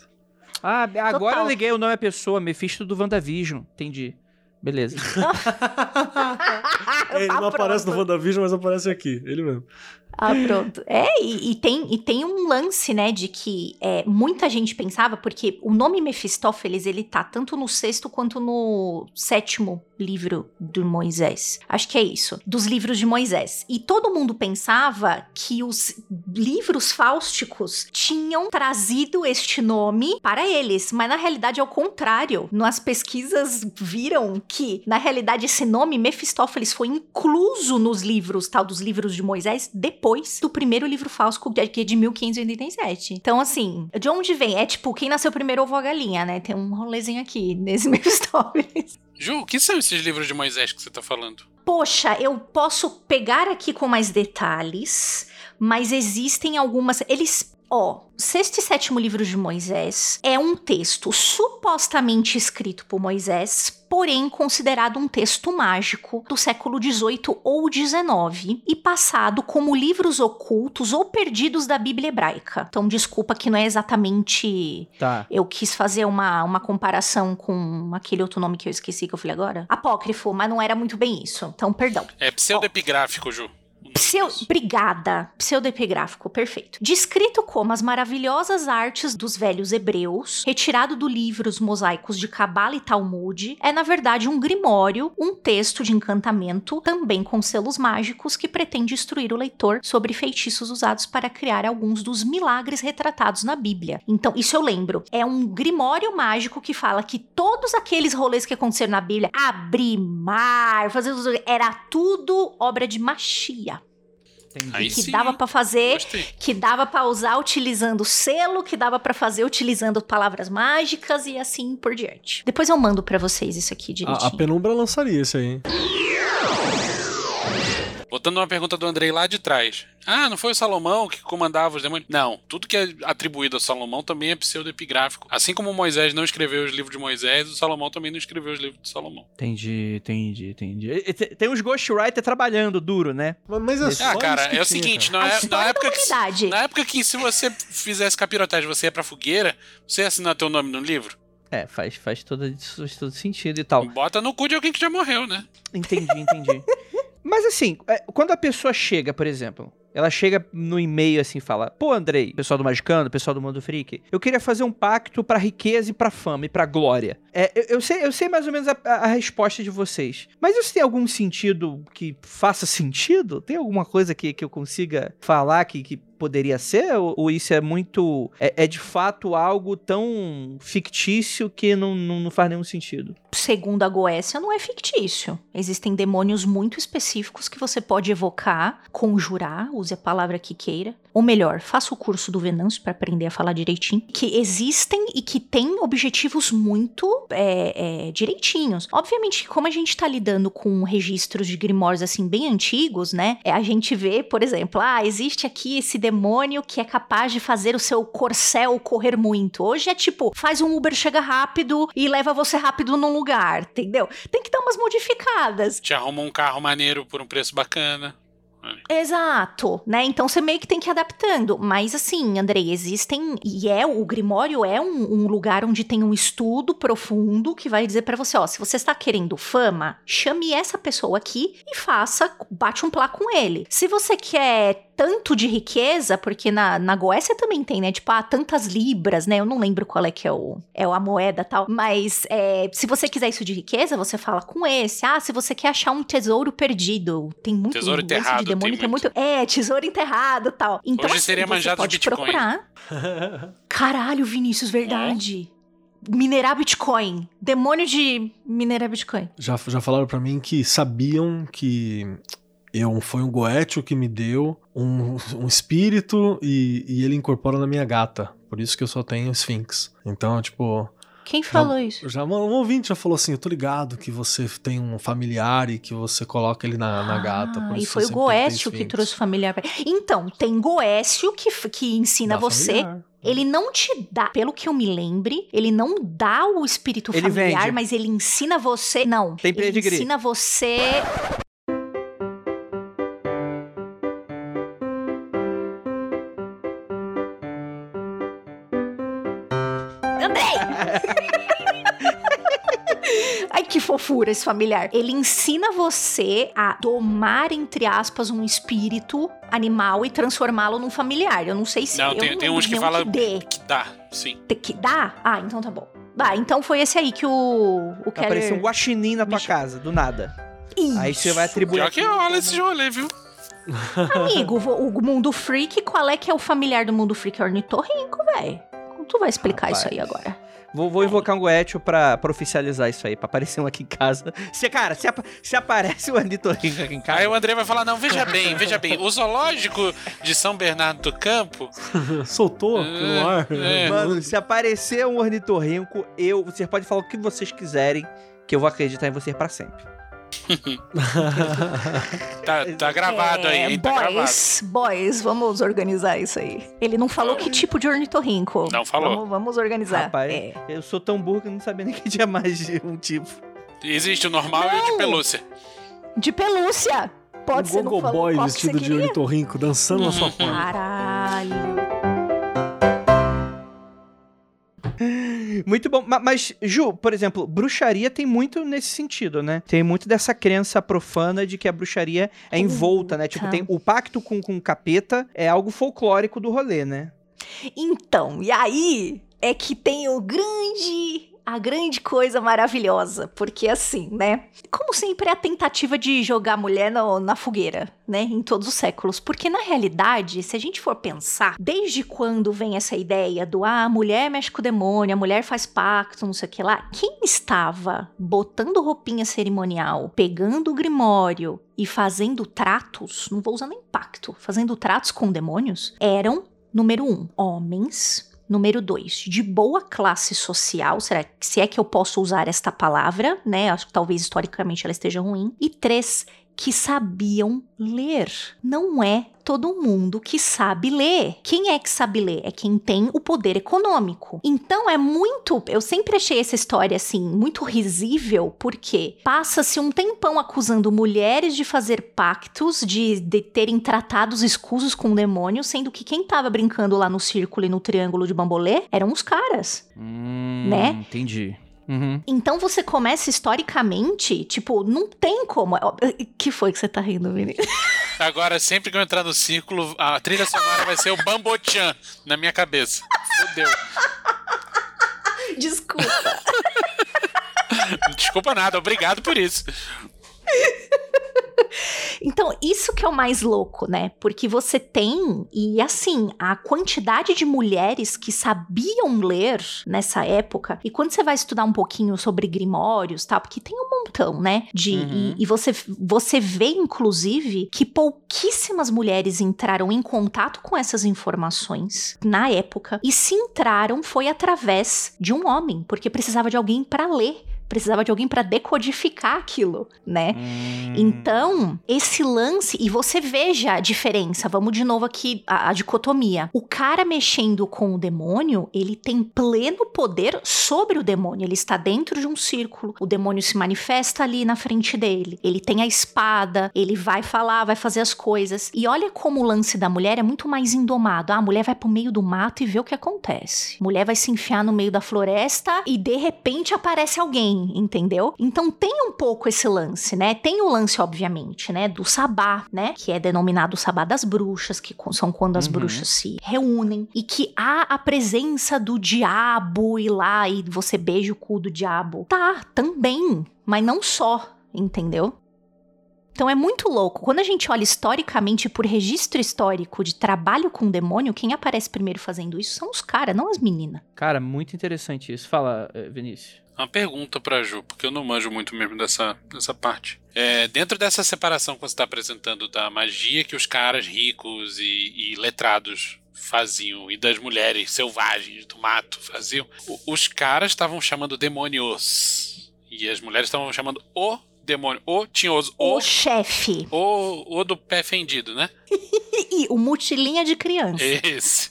Ah, agora Total. eu liguei o nome à pessoa, Mephisto do WandaVision. Entendi. Beleza. ele não Ah, aparece no. WandaVision, mas aparece aqui. Ele mesmo. Ah, pronto. É, e, e tem, e tem um lance, né, de que é, muita gente pensava, porque o nome Mefistófeles, ele tá tanto no sexto quanto no sétimo livro de Moisés. Acho que é isso, dos livros de Moisés. E todo mundo pensava que os livros fáusticos tinham trazido este nome para eles, mas na realidade é o contrário. Nas pesquisas viram que, na realidade, esse nome Mefistófeles foi incluso nos livros, tal, dos livros de Moisés, depois do primeiro livro fáustico, que é de 1587. Então, assim, de onde vem? É tipo, quem nasceu primeiro ovo a galinha, né? Tem um rolezinho aqui nesse Mefistófeles. Ju, o que são esses livros de Moisés que você tá falando? Poxa, eu posso pegar aqui com mais detalhes, mas existem algumas. Eles. Ó, sexto e sétimo livro de Moisés é um texto supostamente escrito por Moisés, porém considerado um texto mágico do século XVIII ou XIX e passado como livros ocultos ou perdidos da Bíblia hebraica. Então, desculpa que não é exatamente Tá. eu quis fazer uma, uma comparação com aquele outro nome que eu esqueci que eu falei agora. Apócrifo, mas não era muito bem isso. Então, perdão. É pseudepigráfico, Ju. Pseu... Obrigada. Pseudepigráfico, perfeito. Descrito como as maravilhosas artes dos velhos hebreus, retirado do livro Os Mosaicos de Cabala e Talmud, é na verdade um grimório, um texto de encantamento, também com selos mágicos, que pretende instruir o leitor sobre feitiços usados para criar alguns dos milagres retratados na Bíblia. Então, isso eu lembro. É um grimório mágico que fala que todos aqueles rolês que aconteceram na Bíblia, abrir mar, fazer os- era tudo obra de machia Entendi. Que sim. dava pra fazer, Gostei. que dava pra usar utilizando selo, que dava pra fazer utilizando palavras mágicas e assim por diante. Depois eu mando pra vocês isso aqui A, direitinho. a penumbra lançaria esse aí, hein? Botando uma pergunta do Andrei lá de trás. Ah, não foi o Salomão que comandava os demônios? Não, tudo que é atribuído a Salomão também é pseudepigráfico. Assim como Moisés não escreveu os livros de Moisés, o Salomão também não escreveu os livros de Salomão. Entendi, entendi, entendi. Te- Tem uns ghostwriter trabalhando duro, né? Mas, é só Ah, cara, é o seguinte, é, na da época que na época que se você fizesse capirotagem, você ia pra fogueira, você ia assinar teu nome no livro? É, faz, faz, todo, faz todo sentido e tal. Bota no cu de alguém que já morreu, né? Entendi, entendi. Mas assim, é, quando a pessoa chega, por exemplo, ela chega no e-mail assim e fala: Pô, Andrei, pessoal do Magicano, pessoal do Mundo Freak, eu queria fazer um pacto pra riqueza e pra fama e pra glória. É, eu, eu sei, eu sei mais ou menos a, a- a resposta de vocês. Mas isso tem algum sentido que faça sentido? Tem alguma coisa que, que eu consiga falar que, que poderia ser? Ou, ou isso é muito. É, é de fato algo tão fictício que não, não, não faz nenhum sentido? Segundo a Goécia, não é fictício. Existem demônios muito específicos que você pode evocar, conjurar, use a palavra que queira. Ou melhor, faça o curso do Venâncio para aprender a falar direitinho. Que existem e que têm objetivos muito é, é, direitinhos. Obviamente, como a gente tá lidando com registros de grimórios assim bem antigos, né? é, a gente vê, por exemplo, ah, existe aqui esse demônio que é capaz de fazer o seu corcel correr muito. Hoje é tipo, faz um Uber, chega rápido e leva você rápido num lugar, entendeu? Tem que dar umas modificadas. Te arruma um carro maneiro por um preço bacana. Exato, né? Então você meio que tem que ir adaptando. Mas assim, Andrei, existem. E é o Grimório é um, um lugar onde tem um estudo profundo que vai dizer pra você: ó, se você está querendo fama, chame essa pessoa aqui e faça, bate um plá com ele. Se você quer tanto de riqueza, porque na, na Goécia também tem, né? Tipo, ah, tantas libras, né? Eu não lembro qual é que é, o, é a moeda tal. Mas é, se você quiser isso de riqueza, você fala com esse. Ah, se você quer achar um tesouro perdido, tem muito Tesouro lance de enterrado, demônio, tem tem muito. É, tesouro enterrado tal. Então, Hoje assim, seria você manjado pode Bitcoin. procurar. Caralho, Vinícius, verdade. Minerar Bitcoin. Demônio de minerar Bitcoin. Já, já falaram pra mim que sabiam que eu foi um goétio que me deu um, um espírito e, e ele incorpora na minha gata. Por isso que eu só tenho Sphinx. Então, tipo, Quem falou isso? já um ouvinte já falou assim: eu tô ligado que você tem um familiar e que você coloca ele na, na gata. Por Ah, e isso foi o Goécio que trouxe o familiar. pra- Então, tem Goécio que, que ensina Dá você. familiar. Ele não te dá, pelo que eu me lembre, ele não dá o espírito Ele familiar, vende. mas ele ensina você. Não. Tem ele pedigree. ensina você. Ai, que fofura esse familiar. Ele ensina você a domar, entre aspas, um espírito animal e transformá-lo num familiar. Eu não sei se. Não, eu tem, não tem uns de que falam dê. que dá, sim. Tem Que dá? Ah, então tá bom. Bah, então foi esse aí que o, o Keller... Apareceu um guaxinim na tua casa, do nada. Isso. Aí você vai atribuir. Pior que como- esse rolê, viu? Amigo, o o mundo freak, qual é que é o familiar do mundo freak? É ornitorrinco, velho. Como tu vai explicar Rapaz. isso aí agora? Vou, vou invocar um Goetio pra, pra oficializar isso aí, pra aparecer um aqui em casa. Se, cara, se, apa- se aparece o ornitorrinco aqui em casa. Aí o André vai falar: não, veja bem, veja bem, o zoológico de São Bernardo do Campo. Soltou pelo ar. É. Mano, se aparecer um ornitorrinco, eu. Vocês podem falar o que vocês quiserem, que eu vou acreditar em vocês pra sempre. Tá, tá gravado aí, É, hein? Tá gravado. boys, boys, vamos organizar isso aí. Ele não falou que tipo de ornitorrinco. Não falou. Vamos, vamos organizar. Rapaz, É. eu sou tão burro que eu não sabia nem que tinha mais de um tipo. Existe o normal e o de pelúcia. De pelúcia. Pode um ser, não gogo falou boy vestido de ornitorrinco dançando na sua porta. Caralho. Muito bom. Ma- Mas, Ju, por exemplo, bruxaria tem muito nesse sentido, né? Tem muito dessa crença profana de que a bruxaria é envolta, né? Tipo, Puta. tem o pacto com, com o capeta é algo folclórico do rolê, né? Então, e aí é que tem o grande. A grande coisa maravilhosa, porque assim, né? Como sempre é a tentativa de jogar a mulher no- na fogueira, né? Em todos os séculos. Porque na realidade, se a gente for pensar, desde quando vem essa ideia do ah, a mulher mexe com o demônio, a mulher faz pacto, não sei o que lá, quem estava botando roupinha cerimonial, pegando o grimório e fazendo tratos, não vou usar nem pacto, fazendo tratos com demônios, eram Número um, homens. Número dois, de boa classe social, será se é que eu posso usar esta palavra, né? Acho que talvez historicamente ela esteja ruim. E três, que sabiam ler. Não é todo mundo que sabe ler. Quem é que sabe ler? É quem tem o poder econômico. Então é muito. Eu sempre achei essa história assim muito risível, porque passa-se um tempão acusando mulheres de fazer pactos, de, de terem tratados escusos com o demônio, sendo que quem tava brincando lá no círculo e no triângulo de bambolê eram os caras. Né? Entendi. Uhum. Então você começa historicamente, tipo, não tem como. Que foi que você tá rindo, Vini? Agora, sempre que eu entrar no círculo, a trilha sonora vai ser o Bambochan na minha cabeça. Fudeu. Desculpa. Desculpa nada, obrigado por isso. Então, isso que é o mais louco, né? Porque você tem, e assim, a quantidade de mulheres que sabiam ler nessa época, e quando você vai estudar um pouquinho sobre grimórios, tá? Porque tem um montão, né? De, Uhum. e, e você, você vê, inclusive, que pouquíssimas mulheres entraram em contato com essas informações na época, e se entraram foi através de um homem, porque precisava de alguém para ler. Precisava de alguém para decodificar aquilo, né? Hum. Então, esse lance, e você veja a diferença, vamos de novo aqui, a, a dicotomia. O cara mexendo com o demônio, ele tem pleno poder sobre o demônio. Ele está dentro de um círculo, o demônio se manifesta ali na frente dele. Ele tem a espada, ele vai falar, vai fazer as coisas. E olha como o lance da mulher é muito mais indomado. Ah, a mulher vai pro meio do mato e vê o que acontece. Mulher vai se enfiar no meio da floresta e de repente aparece alguém, entendeu? Então tem um pouco esse lance, né? Tem o lance, obviamente, né? Do sabá, né? Que é denominado sabá das bruxas, que são quando as Uhum. bruxas se reúnem. E que há a presença do diabo e lá e você beija o cu do diabo. Tá, também. Mas não só, entendeu? Então é muito louco. Quando a gente olha historicamente por registro histórico de trabalho com demônio, quem aparece primeiro fazendo isso são os caras, não as meninas. Cara, muito interessante isso. Fala, eh, Vinícius. Uma pergunta pra Ju, porque eu não manjo muito mesmo dessa, dessa parte. É, dentro dessa separação que você está apresentando da magia que os caras ricos e, e letrados faziam e das mulheres selvagens do mato faziam, os caras estavam chamando demônios e as mulheres estavam chamando o demônio, o tinhoso, O o, chefe. o, o do pé fendido, né? E o mutilinha de criança. Esse.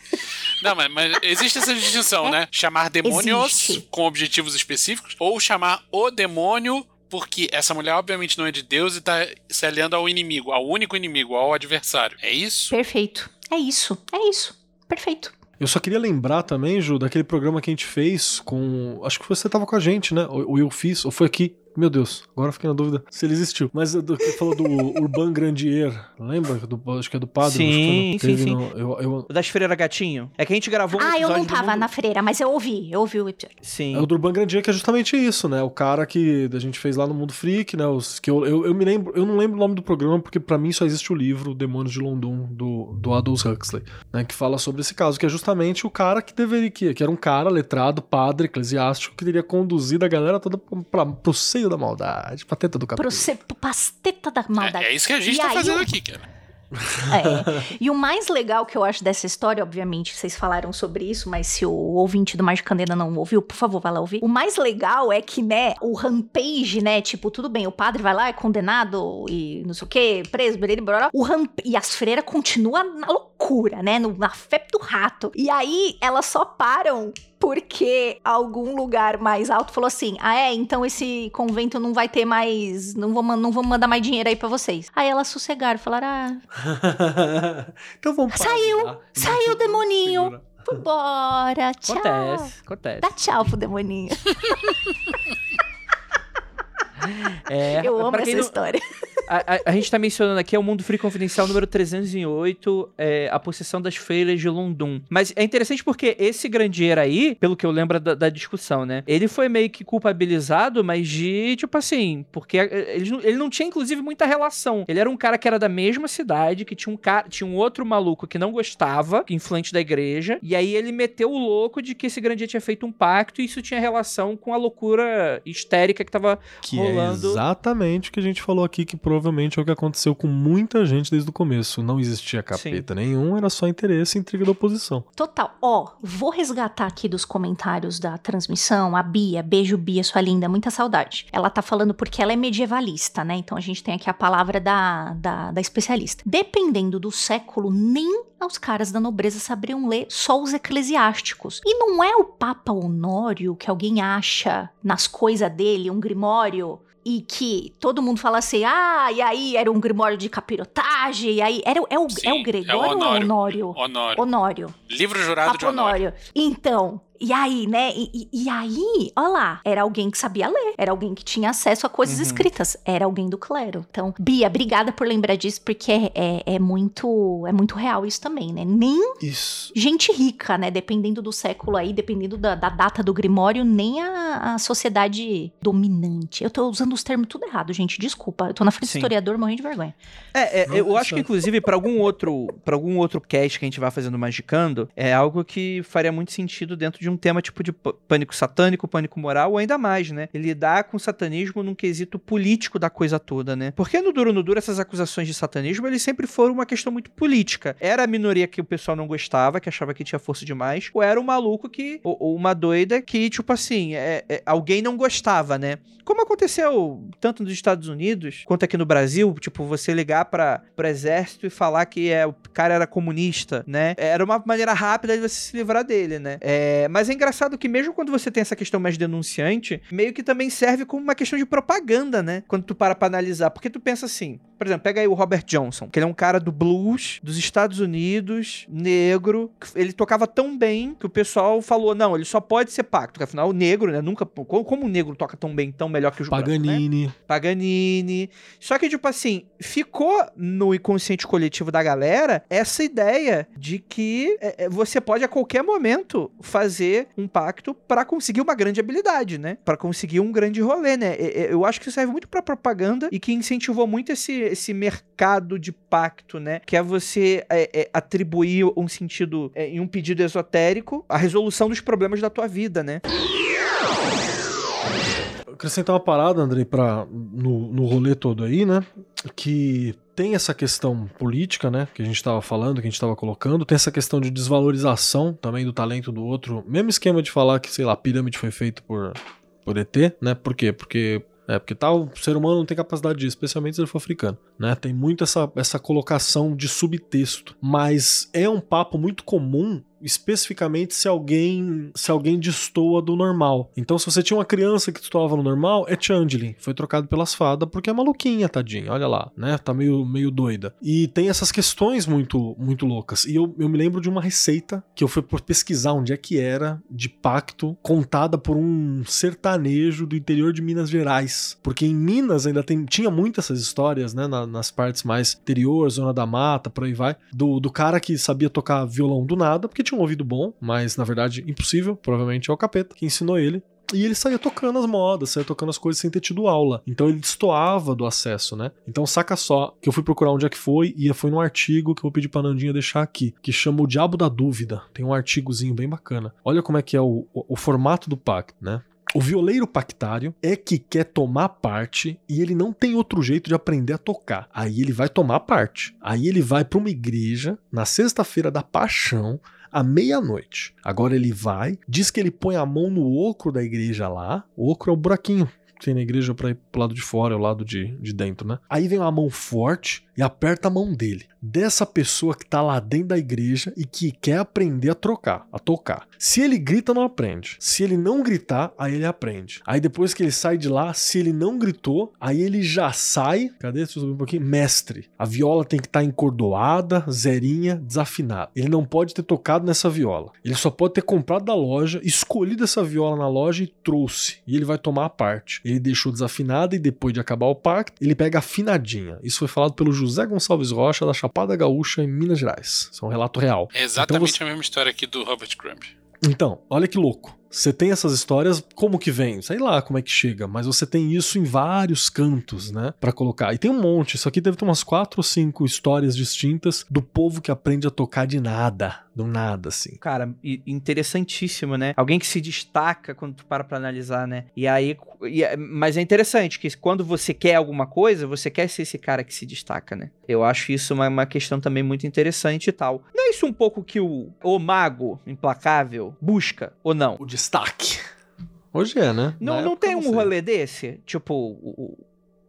Não, mas, mas existe essa distinção, né? Chamar demônios Existe. com objetivos específicos ou chamar o demônio porque essa mulher obviamente não é de Deus e tá se aliando ao inimigo, ao único inimigo, ao adversário. É isso? Perfeito. É isso. É isso. Perfeito. Eu só queria lembrar também, Ju, daquele programa que a gente fez com. Acho que você tava com a gente, né? Ou ou eu fiz, ou foi aqui. Meu Deus, agora eu fiquei na dúvida se ele existiu. Mas do que falou do Urban Grandier, lembra? Do, acho que é do padre. Sim, acho que sim, sim. no- eu, eu- O das Freira Gatinho. É que a gente gravou um Ah, eu não tava mundo- na freira, mas eu ouvi, eu ouvi o episódio. Sim. É o do Urban Grandier que é justamente isso, né? O cara que a gente fez lá no Mundo Freak, né? Os, que eu, eu, eu me lembro, eu não lembro o nome do programa, porque pra mim só existe o livro Demônios de London, do, do Aldous Huxley, né? Que fala sobre esse caso, que é justamente o cara que deveria, que, que era um cara letrado, padre, eclesiástico, que teria conduzido a galera toda pra, pra, pro seio da maldade, pra teta do capeta. ser pasteta da maldade. É, é isso que a gente E tá aí fazendo o- aqui, cara. É. E o mais legal que eu acho dessa história, obviamente, vocês falaram sobre isso, mas se o ouvinte do Magicando ainda não ouviu, por favor, vai lá ouvir. O mais legal é que, né, o rampage, né, tipo, tudo bem, o padre vai lá, é condenado e não sei o quê, preso, blá, blá, o ramp... e as freiras continuam na loucura, né, no- na febre do rato. E aí, elas só param porque algum lugar mais alto falou assim: ah, é, então esse convento não vai ter mais. Não vou, não vou mandar mais dinheiro aí pra vocês. Aí elas sossegaram, falaram: ah, então vamos parar, Saiu, saiu o demoninho. Segura. Vambora, tchau. Acontece, acontece. Dá tchau pro demoninho. É, Eu amo essa não- história. A, a- a gente tá mencionando aqui é o Mundo Free Confidencial número 308, é, a possessão das freiras de London. Mas é interessante porque esse grandier aí, pelo que eu lembro da, da discussão, né? Ele foi meio que culpabilizado, mas de, tipo assim, porque é, ele, não- ele não tinha, inclusive, muita relação. Ele era um cara que era da mesma cidade, que tinha um, cara, tinha um outro maluco que não gostava, influente da igreja, e aí ele meteu o louco de que esse grandier tinha feito um pacto e isso tinha relação com a loucura histérica que tava Que rolando. é exatamente o que a gente falou aqui, que provavelmente é o que aconteceu com muita gente desde o começo. Não existia capeta nenhum, era só interesse e intriga da oposição. Total. Ó, vou resgatar aqui dos comentários da transmissão a Bia. Beijo, Bia, sua linda. Muita saudade. Ela tá falando porque ela é medievalista, né? Então a gente tem aqui a palavra da, da, da especialista. Dependendo do século, nem aos caras da nobreza saberiam ler só os eclesiásticos. E não é o Papa Honório que alguém acha nas coisas dele, um grimório. E que todo mundo fala assim, ah, e aí era um grimório de capirotagem, e aí era, é, o, Sim, é o é o Gregório ou é o Honório. Honório? Honório. Honório. Livro jurado de Papo Honório. Honório. Então, e aí, né? E, e- e aí, ó lá, era alguém que sabia ler, era alguém que tinha acesso a coisas Uhum. escritas, era alguém do clero. Então, Bia, obrigada por lembrar disso, porque é, é, é muito é muito real isso também, né? Nem Isso. gente rica, né? Dependendo do século aí, dependendo da, da data do Grimório, nem a, a sociedade dominante. Eu tô usando os termos tudo errado, gente. Desculpa. Eu tô na frente do Sim. historiador morrendo de vergonha. É, é, eu Nossa. acho que inclusive para algum outro para algum outro cast que a gente vai fazendo magicando, é algo que faria muito sentido dentro de um tema tipo de pâ- pânico satânico, pânico moral ou ainda mais, né? Lidar com o satanismo num quesito político da coisa toda, né? Porque no duro no duro essas acusações de satanismo, eles sempre foram uma questão muito política. Era a minoria que o pessoal não gostava, que achava que tinha força demais, ou era um maluco que ou, ou uma doida que tipo assim, é- é, alguém não gostava, né? Como aconteceu tanto nos Estados Unidos quanto aqui no Brasil, tipo, você ligar para o exército e falar que é, o cara era comunista, né? Era uma maneira rápida de você se livrar dele, né? É, mas é engraçado que mesmo quando você tem essa questão mais denunciante, meio que também serve como uma questão de propaganda, né? Quando tu para pra analisar. Porque tu pensa assim, por exemplo, pega aí o Robert Johnson, que ele é um cara do blues dos Estados Unidos, negro. Ele tocava tão bem que o pessoal falou: não, ele só pode ser pacto. Porque afinal, o negro, né? Nunca. Como, como o negro toca tão bem, tão melhor que os brancos, né? Paganini. Paganini. Só que, tipo assim, ficou no inconsciente coletivo da galera essa ideia de que é, é, você pode a qualquer momento fazer um pacto pra conseguir uma grande habilidade, né? Pra conseguir um grande rolê, né? É, é, Eu acho que isso serve muito pra propaganda e que incentivou muito esse, esse mercado de pacto, né? Que é você é, é, atribuir um sentido é, em um pedido esotérico a resolução dos problemas da tua vida, né? Acrescentar uma parada, Andrei, pra, no, no rolê todo aí, né? Que tem essa questão política, né? Que a gente tava falando, que a gente tava colocando. Tem essa questão de desvalorização também do talento do outro. Mesmo esquema de falar que, sei lá, a pirâmide foi feita por, por ET, né? Por quê? Porque. É, porque tal ser humano não tem capacidade disso, especialmente se ele for africano, né? Tem muito essa, essa colocação de subtexto. Mas é um papo muito comum especificamente se alguém se alguém destoa do normal. Então, se você tinha uma criança que destoava no normal, é Changeling. Foi trocado pelas fadas porque é maluquinha, tadinha. Olha lá, né? Tá meio, meio doida. E tem essas questões muito muito loucas. E eu, eu me lembro de uma receita que eu fui por pesquisar onde é que era de pacto contada por um sertanejo do interior de Minas Gerais. Porque em Minas ainda tem, tinha muitas essas histórias, né? Na, nas partes mais interior, zona da mata, por aí vai. Do, do cara que sabia tocar violão do nada, porque tinha um ouvido bom, mas na verdade impossível, provavelmente é o capeta que ensinou ele. E ele saía tocando as modas, saía tocando as coisas sem ter tido aula. Então ele destoava do acesso, né? Então saca só que eu fui procurar onde é que foi e foi num artigo que eu vou pedir pra Nandinha deixar aqui, que chama O Diabo da Dúvida. Tem um artigozinho bem bacana. Olha como é que é o, o, o formato do pacto, né? O violeiro pactário é que quer tomar parte e ele não tem outro jeito de aprender a tocar. Aí ele vai tomar parte. Aí ele vai para uma igreja na sexta-feira da paixão à meia-noite. Agora ele vai, diz que ele põe a mão no ocro da igreja lá. O ocro é o buraquinho tem na igreja para ir pro lado de fora, o lado de, de dentro, né? Aí vem uma mão forte e aperta a mão dele. Dessa pessoa que tá lá dentro da igreja e que quer aprender a trocar, a tocar. Se ele grita, não aprende. Se ele não gritar, aí ele aprende. Aí depois que ele sai de lá, se ele não gritou, aí ele já sai. Cadê? Deixa eu subir um pouquinho. Mestre. A viola tem que estar tá encordoada, zerinha, desafinada. Ele não pode ter tocado nessa viola. Ele só pode ter comprado da loja, escolhido essa viola na loja e trouxe. E ele vai tomar a parte. Ele deixou desafinada e depois de acabar o pacto, ele pega afinadinha. Isso foi falado pelo José Gonçalves Rocha da Chapada Gaúcha em Minas Gerais. Isso é um relato real. É exatamente então você... a mesma história aqui do Robert Crumb. Então, olha que louco. Você tem essas histórias, como que vem? Sei lá como é que chega, mas você tem isso em vários cantos, né? Para colocar. E tem um monte. Isso aqui deve ter umas quatro ou cinco histórias distintas do povo que aprende a tocar de nada. Do nada, assim. Cara, interessantíssimo, né? Alguém que se destaca quando tu para pra analisar, né? E aí. E, é, mas é interessante que quando você quer alguma coisa, você quer ser esse cara que se destaca, né? Eu acho isso uma, uma questão também muito interessante e tal. Não é isso um pouco que o, o mago implacável busca, ou não? O destaque. Hoje é, né? Não, não tem um rolê desse? Tipo,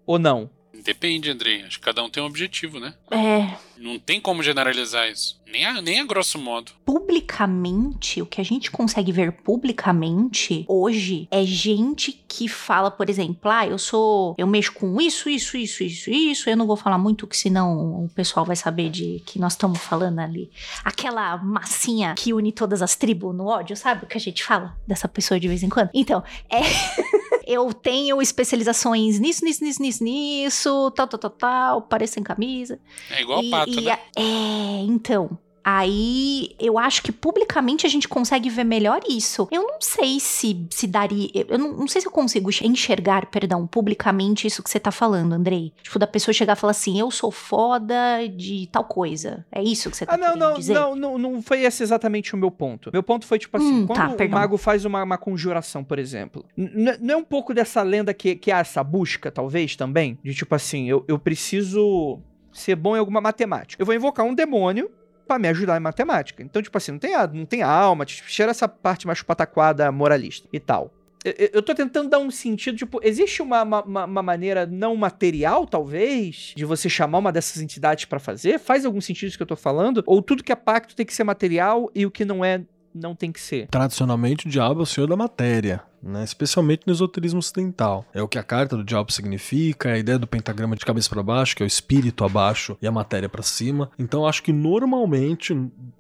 ou não? Depende, Andrei. Acho que cada um tem um objetivo, né? É. Não tem como generalizar isso. Nem a, nem a grosso modo. Publicamente, o que a gente consegue ver publicamente hoje é gente que fala, por exemplo, ah, eu sou. Eu mexo com isso, isso, isso, isso, isso. Eu não vou falar muito, que senão o pessoal vai saber de que nós estamos falando ali. Aquela massinha que une todas as tribos no ódio, sabe? O que a gente fala dessa pessoa de vez em quando. Então, é. eu tenho especializações nisso, nisso, nisso, nisso, nisso, tal, tal, tal, tal, pareço em camisa. É igual e, pato, e né? é, então. Aí eu acho que publicamente a gente consegue ver melhor isso. Eu não sei se se daria. Eu não, não, sei se eu consigo enxergar, perdão, publicamente isso que você tá falando, Andrei. Tipo, da pessoa chegar e falar assim: eu sou foda de tal coisa. É isso que você tá ah, não, não, dizer? Não, não, não foi esse exatamente o meu ponto. Meu ponto foi, tipo assim, hum, quando tá, o mago faz uma, uma conjuração, por exemplo. Não é um pouco dessa lenda que, que há essa busca, talvez, também? De tipo assim, eu, eu preciso ser bom em alguma matemática. Eu vou invocar um demônio para me ajudar em matemática. Então, tipo assim, não tem, não tem alma, tipo, tira essa parte mais pataquada moralista e tal. Eu, eu tô tentando dar um sentido, tipo, existe uma, uma, uma maneira não material, talvez, de você chamar uma dessas entidades para fazer? Faz algum sentido isso que eu tô falando? Ou tudo que é pacto tem que ser material e o que não é não tem que ser. Tradicionalmente, o diabo é o senhor da matéria. Né, especialmente no esoterismo ocidental. É o que a carta do diabo significa, é a ideia do pentagrama de cabeça para baixo, que é o espírito abaixo e a matéria para cima. Então acho que normalmente,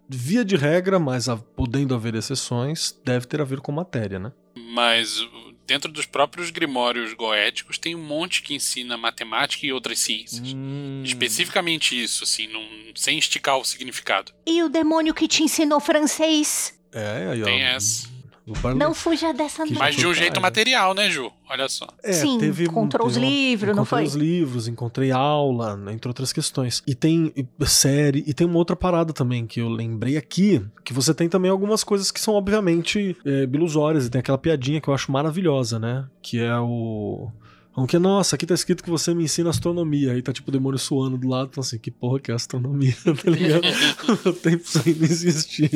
via de regra, mas podendo haver exceções, deve ter a ver com matéria, né? Mas dentro dos próprios grimórios goéticos tem um monte que ensina matemática e outras ciências. Hum. Especificamente isso, assim, num, sem esticar o significado. E o demônio que te ensinou francês? É, aí, ó. Tem essa. Não fuja dessa não. Mas de um jeito material, né, Ju? Olha só. É, Sim, teve, encontrou os livros, não foi? Encontrei os livros, encontrei aula, entre outras questões. E tem série, e tem uma outra parada também que eu lembrei aqui, que você tem também algumas coisas que são obviamente é, bilusórias, e tem aquela piadinha que eu acho maravilhosa, né? Que é o aunque, nossa, aqui tá escrito que você me ensina astronomia. Aí tá tipo o demônio suando do lado, então assim, que porra que é astronomia, tá ligado? o tempo sem existir.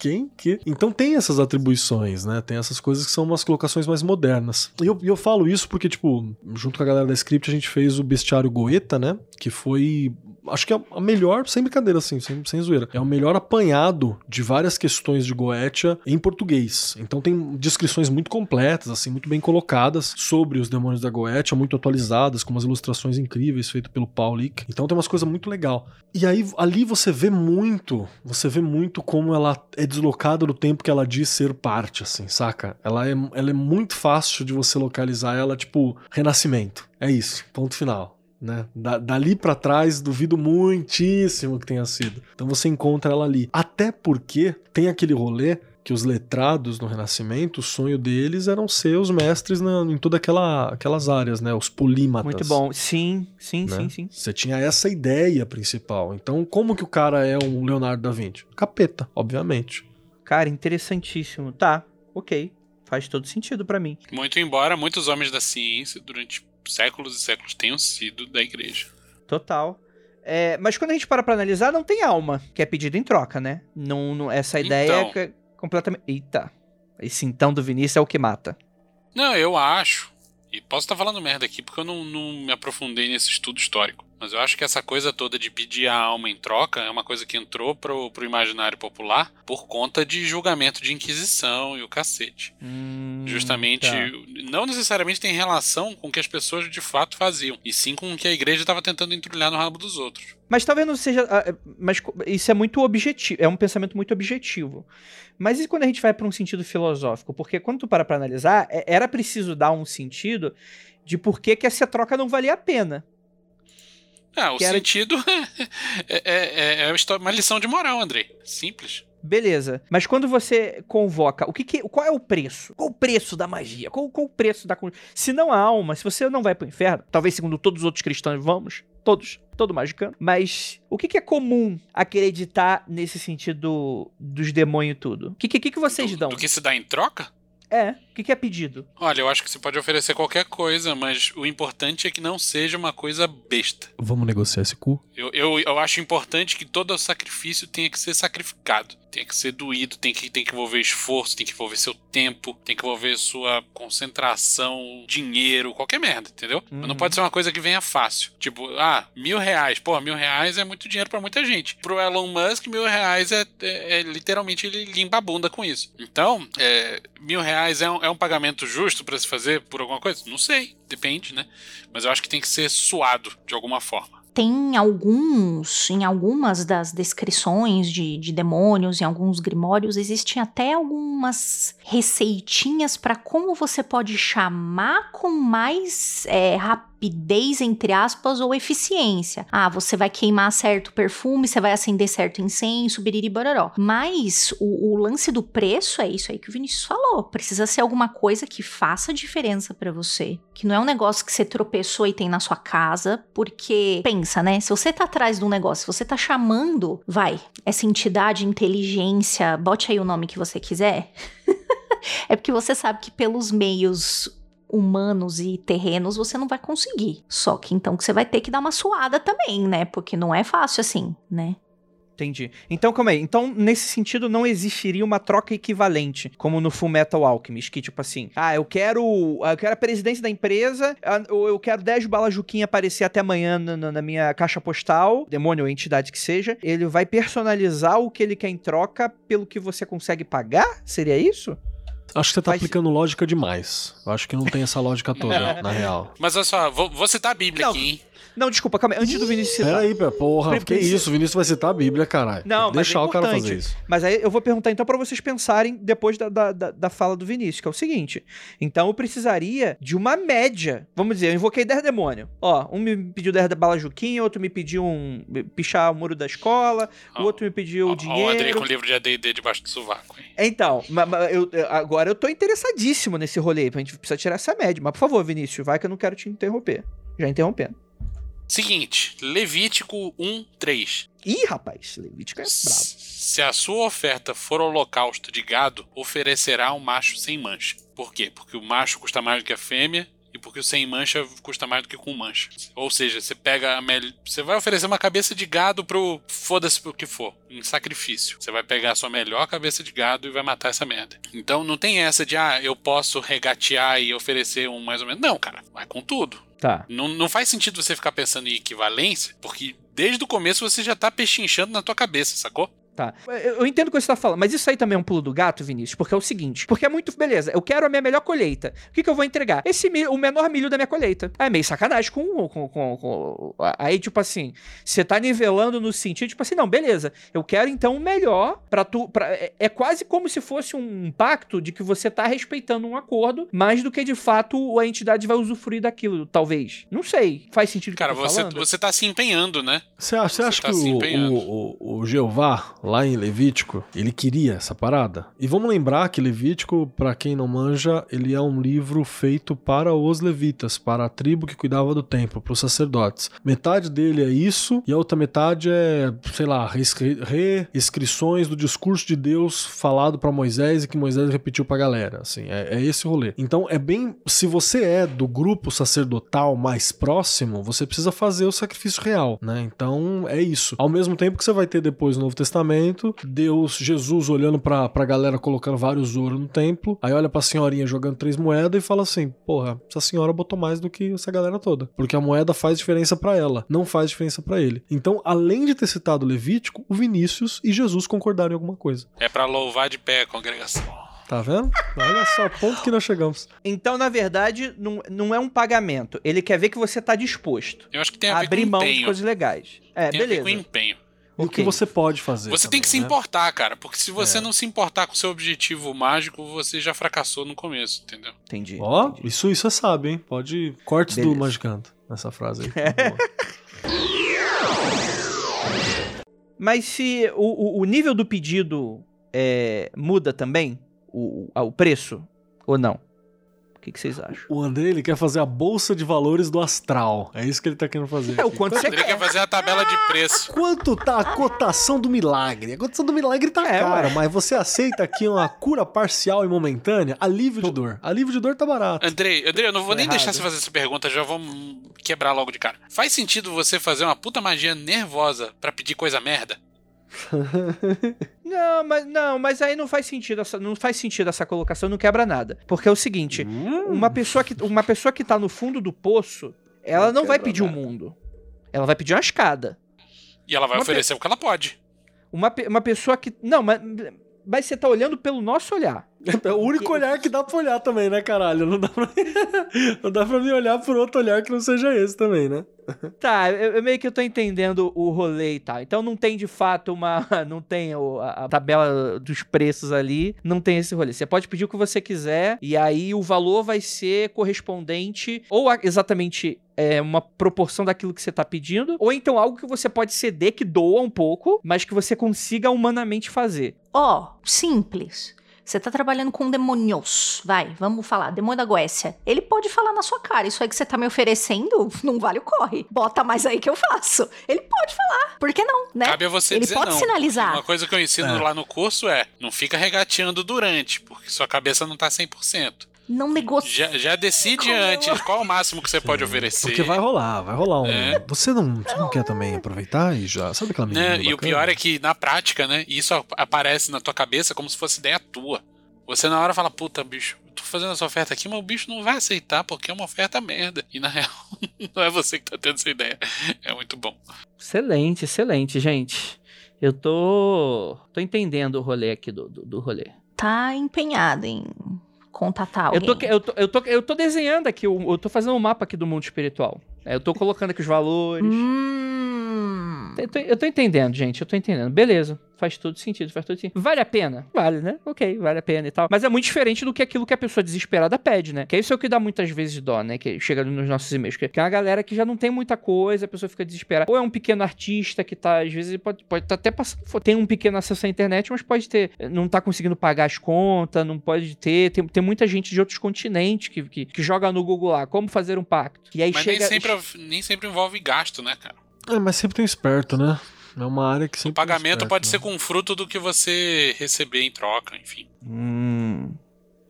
Quem? Que? Então tem essas atribuições, né? Tem essas coisas que são umas colocações mais modernas. E eu, eu falo isso porque, tipo, junto com a galera da script, a gente fez o bestiário Goeta, né? Que foi acho que é a melhor, sem brincadeira assim, sem, sem zoeira, é o melhor apanhado de várias questões de Goetia em português. Então tem descrições muito completas, assim, muito bem colocadas sobre os demônios da Goetia, muito atualizadas, com umas ilustrações incríveis feitas pelo Paul Lick. Então tem umas coisas muito legal. E aí ali você vê muito, você vê muito como ela é deslocada do tempo que ela diz ser parte, assim, saca? Ela é, ela é muito fácil de você localizar ela, tipo, renascimento. É isso, ponto final. Né? Da, dali para trás, duvido muitíssimo que tenha sido. Então você encontra ela ali. Até porque tem aquele rolê que os letrados no Renascimento, o sonho deles eram ser os mestres na, em todas aquela, aquelas áreas, né? Os polímatas. Muito bom. Sim, sim, né? sim, sim. Você tinha essa ideia principal. Então, como que o cara é um Leonardo da Vinci? Capeta, obviamente. Cara, interessantíssimo. Tá, ok. Faz todo sentido para mim. Muito embora muitos homens da ciência, durante séculos e séculos, tenham sido da igreja. Total. É, mas quando a gente para pra analisar, não tem alma, que é pedido em troca, né? Não, não essa ideia Então. é completamente. Eita. Esse então do Vinícius é o que mata. Não, eu acho. E posso estar falando merda aqui porque eu não, não me aprofundei nesse estudo histórico. Mas eu acho que essa coisa toda de pedir a alma em troca é uma coisa que entrou pro, pro imaginário popular por conta de julgamento de Inquisição e o cacete. Hum, Justamente, tá. não necessariamente tem relação com o que as pessoas de fato faziam, e sim com o que a igreja estava tentando entrulhar no rabo dos outros. Mas talvez não seja. ah, é, Mas isso é muito objetivo. É um pensamento muito objetivo. Mas e quando a gente vai para um sentido filosófico? Porque quando tu para pra analisar, é- era preciso dar um sentido de por que, que essa troca não valia a pena. Ah, o Que era- sentido é, é- é uma lição de moral, Andrei. Simples. Beleza. Mas quando você convoca, o que, que- qual é o preço? Qual o preço da magia? Qual, qual o preço da Se não há alma, se você não vai pro inferno, talvez segundo todos os outros cristãos vamos, todos, todo magicano, mas o que, que é comum acreditar nesse sentido dos demônios e tudo? O que, que, que vocês do, dão? do que se dá em troca? É, o que, que é pedido? Olha, eu acho que você pode oferecer qualquer coisa, mas o importante é que não seja uma coisa besta. Vamos negociar esse cu? Eu, eu, eu acho importante que todo sacrifício tenha que ser sacrificado. Tem que ser doído, tem que, tem que envolver esforço, tem que envolver seu tempo, tem que envolver sua concentração, dinheiro, qualquer merda, entendeu? Mas Uhum. não pode ser uma coisa que venha fácil. Tipo, ah, mil reais. Pô, mil reais é muito dinheiro pra muita gente. Pro Elon Musk, mil reais é, é- é literalmente ele limpa a bunda com isso. Então, é, mil reais é um, é um pagamento justo pra se fazer por alguma coisa? Não sei, depende, né? Mas eu acho que tem que ser suado de alguma forma. Tem alguns, em algumas das descrições de, de demônios, em alguns grimórios, existem até algumas receitinhas para como você pode chamar com mais é, rapidez, entre aspas, ou eficiência. Ah, você vai queimar certo perfume, você vai acender certo incenso, biriri bororó. Mas o, o lance do preço é isso aí que o Vinícius falou. Precisa ser alguma coisa que faça diferença para você. Que não é um negócio que você tropeçou e tem na sua casa, porque pensa, né? Se você tá atrás de um negócio, se você tá chamando, vai, essa entidade, inteligência, bote aí o nome que você quiser. é porque você sabe que pelos meios humanos e terrenos você não vai conseguir. Só que então que você vai ter que dar uma suada também, né? Porque não é fácil assim, né? Entendi. Então, calma aí. Então, nesse sentido, não existiria uma troca equivalente, como no Full Metal Alchemist, que tipo assim, ah, eu quero, eu quero a presidência da empresa, ah, ou eu quero 10 balas Juquinha aparecer até amanhã na- na minha caixa postal, demônio ou entidade que seja, ele vai personalizar o que ele quer em troca pelo que você consegue pagar? Seria isso? Acho que você tá Faz- aplicando lógica demais. Eu acho que não tem essa lógica toda, na real. Mas olha só, vou, vou citar a Bíblia Não, aqui, hein? Não, desculpa, calma aí. Antes do Vinícius citar. Pera aí, pé, porra. Pre- Que precisa- isso? O Vinícius vai citar a Bíblia, caralho. Não, mas deixar é o cara fazer isso. Mas aí eu vou perguntar então pra vocês pensarem depois da, da, da- da fala do Vinícius, que é o seguinte. Então eu precisaria de uma média. Vamos dizer, eu invoquei 10 demônios. Ó, um me pediu 10 da bala Juquinha, outro me pediu um pichar o muro da escola, o Ó, outro me pediu Ó, ó, o Andrei dinheiro. com o livro de AD&D debaixo do sovaco, hein? Então, ma- ma- eu- agora eu tô interessadíssimo nesse rolê, a gente precisa tirar essa média. Mas por favor, Vinícius, vai que eu não quero te interromper. Já interrompendo. Seguinte, Levítico 1, 3. Ih, rapaz, Levítico é brabo. Se a sua oferta for holocausto de gado, oferecerá um macho sem mancha. Por quê? Porque o macho custa mais do que a fêmea e porque o sem mancha custa mais do que com mancha. Ou seja, você pega a mel... você vai oferecer uma cabeça de gado pro foda-se pro que for, em sacrifício. Você vai pegar a sua melhor cabeça de gado e vai matar essa merda. Então não tem essa de ah, eu posso regatear e oferecer um mais ou menos. Não, cara, vai com tudo. Tá. Não, não faz sentido você ficar pensando em equivalência, porque desde o começo você já tá pechinchando na tua cabeça, sacou? Tá. Eu, entendo o que você tá falando, mas isso aí também é um pulo do gato, Vinícius, porque é o seguinte: porque é muito. Beleza, eu quero a minha melhor colheita. O que, que eu vou entregar? Esse milho, o menor milho da minha colheita. É meio sacanagem com. com, com, com aí, tipo assim, você tá nivelando no sentido, tipo assim, não, beleza. Eu quero então o melhor pra tu. Pra, é, é quase como se fosse um pacto de que você tá respeitando um acordo, mais do que de fato a entidade vai usufruir daquilo, talvez. Não sei. Faz sentido o que Cara, eu tô você, falando? você tá se empenhando, né? Você acha, você Você acha tá que o, o, o, o Jeová, lá em Levítico, ele queria essa parada? E vamos lembrar que Levítico, pra quem não manja, ele é um livro feito para os levitas, para a tribo que cuidava do templo, para os sacerdotes. Metade dele é isso, e a outra metade é, sei lá, reescri- reescrições do discurso de Deus falado pra Moisés e que Moisés repetiu pra galera. Assim, é, é esse o rolê. Então é bem. Se você é do grupo sacerdotal mais próximo, você precisa fazer o sacrifício real, né? Então é isso. Ao mesmo tempo que você vai ter depois no Novo Testamento, Deus, Jesus olhando pra, pra galera colocando vários ouro no templo, aí olha pra senhorinha jogando três moedas e fala assim: porra, essa senhora botou mais do que essa galera toda. Porque a moeda faz diferença pra ela, não faz diferença pra ele. Então, além de ter citado Levítico, o Vinícius e Jesus concordaram em alguma coisa. É pra louvar de pé a congregação. Tá vendo? Olha só ponto que nós chegamos. Então, na verdade, não, não é um pagamento. Ele quer ver que você tá disposto Eu acho que tem a a ver abrir com mão de empenho. coisas legais. É, Tem a ver beleza. com empenho. E o que você pode fazer. Você tem que se também, né? importar, cara. Porque se você É. não se importar com o seu objetivo mágico, você já fracassou no começo, entendeu? Entendi. Ó, entendi. isso, isso é sábio, hein? Pode. Cortes do Beleza. Magicanto nessa frase aí. Boa. Mas se o, o- o nível do pedido é, muda também, o, o- o preço, ou não? O que, que vocês acham? O André, ele quer fazer a bolsa de valores do astral. É isso que ele tá querendo fazer. É o quanto você André quer. quer fazer a tabela de preço. Quanto tá a cotação do milagre? A cotação do milagre tá É, cara, ué. mas você aceita aqui uma cura parcial e momentânea? Alívio de dor. Alívio de dor tá barato. Andrei, Andrei, eu não vou Tô nem errado. deixar você fazer essa pergunta, já vamos quebrar logo de cara. Faz sentido você fazer uma puta magia nervosa pra pedir coisa merda? Não, mas não, mas aí não faz sentido essa, não faz sentido essa colocação, não quebra nada. Porque é o seguinte, Hum. uma pessoa que uma pessoa que tá no fundo do poço, ela Não não, vai pedir o nada. mundo. Ela vai pedir uma escada. E ela vai Uma oferecer o que ela pode. Uma, pe- uma pessoa que não, mas mas você tá olhando pelo nosso olhar. É o único olhar que dá pra olhar também, né, caralho? Não dá pra, não dá pra me olhar por outro olhar que não seja esse também, né? Tá, eu, eu meio que eu tô entendendo o rolê e tal. Então não tem de fato uma. Não tem a, a tabela dos preços ali. Não tem esse rolê. Você pode pedir o que você quiser e aí o valor vai ser correspondente ou a- exatamente é, uma proporção daquilo que você tá pedindo, ou então algo que você pode ceder que doa um pouco, mas que você consiga humanamente fazer. Ó, simples. Você tá trabalhando com demônios. Vai, vamos falar. Demônio da Goécia. Ele pode falar na sua cara. Isso aí que você tá me oferecendo não vale o corre. Bota mais aí que eu faço. Ele pode falar. Por que não, né? Cabe a você Ele dizer pode não. sinalizar. Uma coisa que eu ensino É. lá no curso é: não fica regateando durante, porque sua cabeça não tá 100%. Não negocia. Já, já decide antes qual o máximo que você pode oferecer. Porque vai rolar, vai rolar um. É. Você, não, você não quer também aproveitar e já. Sabe aquela menina? Né? E o pior é que na prática, né? Isso ap- aparece na tua cabeça como se fosse ideia tua. Você na hora fala, puta, bicho, eu tô fazendo essa oferta aqui, mas o bicho não vai aceitar porque é uma oferta merda. E na real, não é você que tá tendo essa ideia. É muito bom. Excelente, excelente, gente. Eu tô. tô entendendo o rolê aqui do, do, do rolê. Tá empenhado em contatar Eu alguém. tô, eu, tô, eu, tô, eu tô desenhando aqui, o- eu tô fazendo um mapa aqui do mundo espiritual. É, Eu tô colocando aqui os valores. Hum. Eu tô, eu tô entendendo, gente, eu tô entendendo. Beleza, faz todo sentido, faz todo sentido. Vale a pena? Vale, né? Ok, vale a pena e tal. Mas é muito diferente do que aquilo que a pessoa desesperada pede, né? Que isso é o que dá muitas vezes dó, né? Que chega nos nossos e-mails. Que é uma galera que já não tem muita coisa, a pessoa fica desesperada. Ou é um pequeno artista que tá, às vezes, pode, pode tá até passando. Tem um pequeno acesso à internet, mas pode ter. Não tá conseguindo pagar as contas, não pode ter. Tem, tem muita gente de outros continentes que, que, que joga no Google lá, como fazer um pacto. E aí Mas chega. nem, sempre, nem sempre envolve gasto, né, cara? É, mas sempre tem um esperto, né? É uma área que sempre. O pagamento tem um pode ser esperto, com fruto do que você receber em troca, enfim. Hum.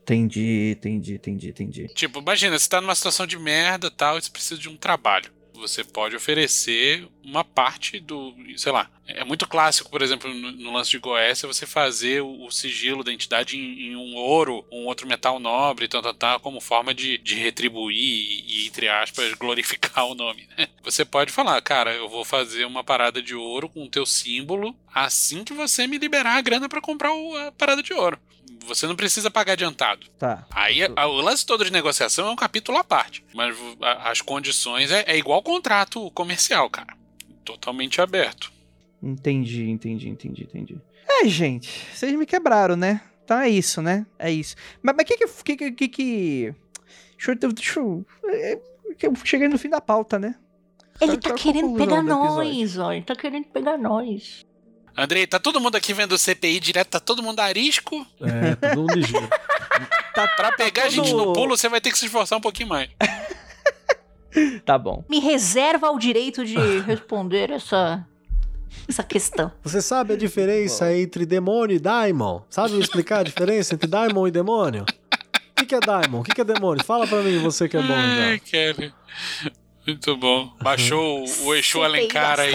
Entendi, entendi, entendi, entendi. Tipo, imagina, você tá numa situação de merda e tal, e você precisa de um trabalho. Você pode oferecer uma parte do, sei lá, é muito clássico, por exemplo, no, no lance de Goécia, você fazer o, o sigilo da entidade em, em, um ouro, um outro metal nobre, tal, tal, tal, como forma de, de retribuir e, entre aspas, glorificar o nome, né? Você pode falar, cara, eu vou fazer uma parada de ouro com o teu símbolo assim que você me liberar a grana para comprar o, a parada de ouro. Você não precisa pagar adiantado. Tá. Aí a, o lance todo de negociação é um capítulo à parte. Mas a, as condições é, é igual contrato comercial, cara. Totalmente aberto. Entendi, entendi, entendi, entendi. É, gente, vocês me quebraram, né? Então é isso, né? É isso. Mas o que que, que que que. Deixa eu. Deixa eu, é, eu cheguei no fim da pauta, né? Ele tá querendo pegar nós, ó. Ele tá querendo pegar nós. Andrei, tá todo mundo aqui vendo o CPI direto, tá todo mundo arisco? É, tá todo mundo ligeiro. tá, pra pegar tá a gente no pulo, você vai ter que se esforçar um pouquinho mais. tá bom. Me reserva o direito de responder essa essa questão. Você sabe a diferença entre demônio e daimon? Sabe explicar a diferença entre daimon e demônio? O que, que é daimon? O que, que é demônio? Fala pra mim, você que é bom. Ai, então. Kelly. Muito bom. Baixou o Exu Alencar aí.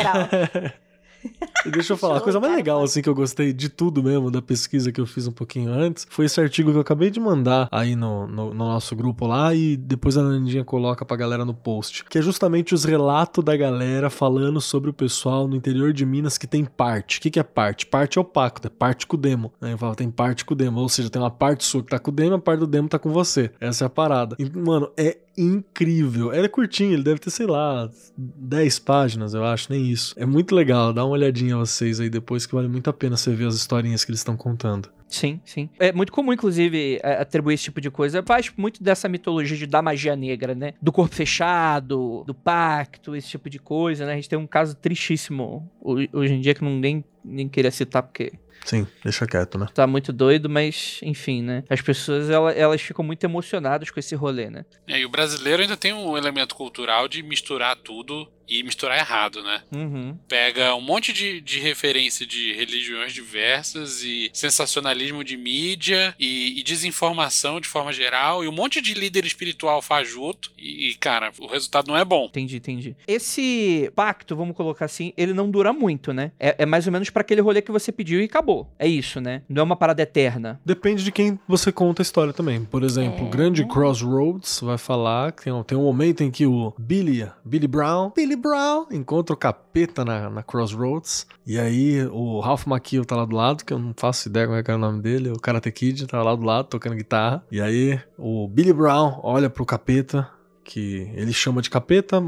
E deixa eu falar, a coisa mais legal, assim, que eu gostei de tudo mesmo, da pesquisa que eu fiz um pouquinho antes, foi esse artigo que eu acabei de mandar aí no, no, no nosso grupo lá e depois a Nandinha coloca pra galera no post, que é justamente os relatos da galera falando sobre o pessoal no interior de Minas que tem parte. O que, que é parte? Parte é o pacto, é parte com o demo. Aí eu falo, tem parte com o demo, ou seja, tem uma parte sua que tá com o demo, a parte do demo tá com você. Essa é a parada. E, mano, é incrível. Ele é curtinho, ele deve ter, sei lá, 10 páginas, eu acho, nem isso. É muito legal, dá uma olhadinha a vocês aí depois que vale muito a pena você ver as historinhas que eles estão contando. Sim, sim. É muito comum, inclusive, atribuir esse tipo de coisa. Faz muito dessa mitologia de, da magia negra, né? Do corpo fechado, do pacto, esse tipo de coisa, né? A gente tem um caso tristíssimo hoje em dia que nem, nem queria citar porque Sim, deixa quieto, né? Tá muito doido, mas enfim, né? As pessoas elas, elas ficam muito emocionadas com esse rolê, né? É, e o brasileiro ainda tem um elemento cultural de misturar tudo e misturar errado, né? Uhum. Pega um monte de, de referência de religiões diversas e sensacionalismo de mídia e, e, desinformação de forma geral e um monte de líder espiritual fajuto e, e, cara, o resultado não é bom. Entendi, entendi. Esse pacto, vamos colocar assim, ele não dura muito, né? É, é mais ou menos para aquele rolê que você pediu e acabou. É isso, né? Não é uma parada eterna. Depende de quem você conta a história também. Por exemplo, o é. grande Crossroads vai falar que tem um, tem um momento em que o Billy, Billy Brown, Billy Brown encontra o capeta na, na Crossroads. E aí o Ralph Macchio tá lá do lado, que eu não faço ideia como é que é o nome dele. O Karate Kid tá lá do lado tocando guitarra. E aí o Billy Brown olha pro capeta que ele chama de capeta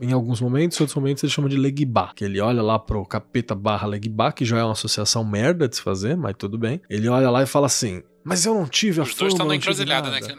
em alguns momentos, em outros momentos ele chama de Legba, que ele olha lá pro capeta barra Legba, que já é uma associação merda de se fazer, mas tudo bem. Ele olha lá e fala assim, mas eu não tive a Os dois estão na encruzilhada, né, cara?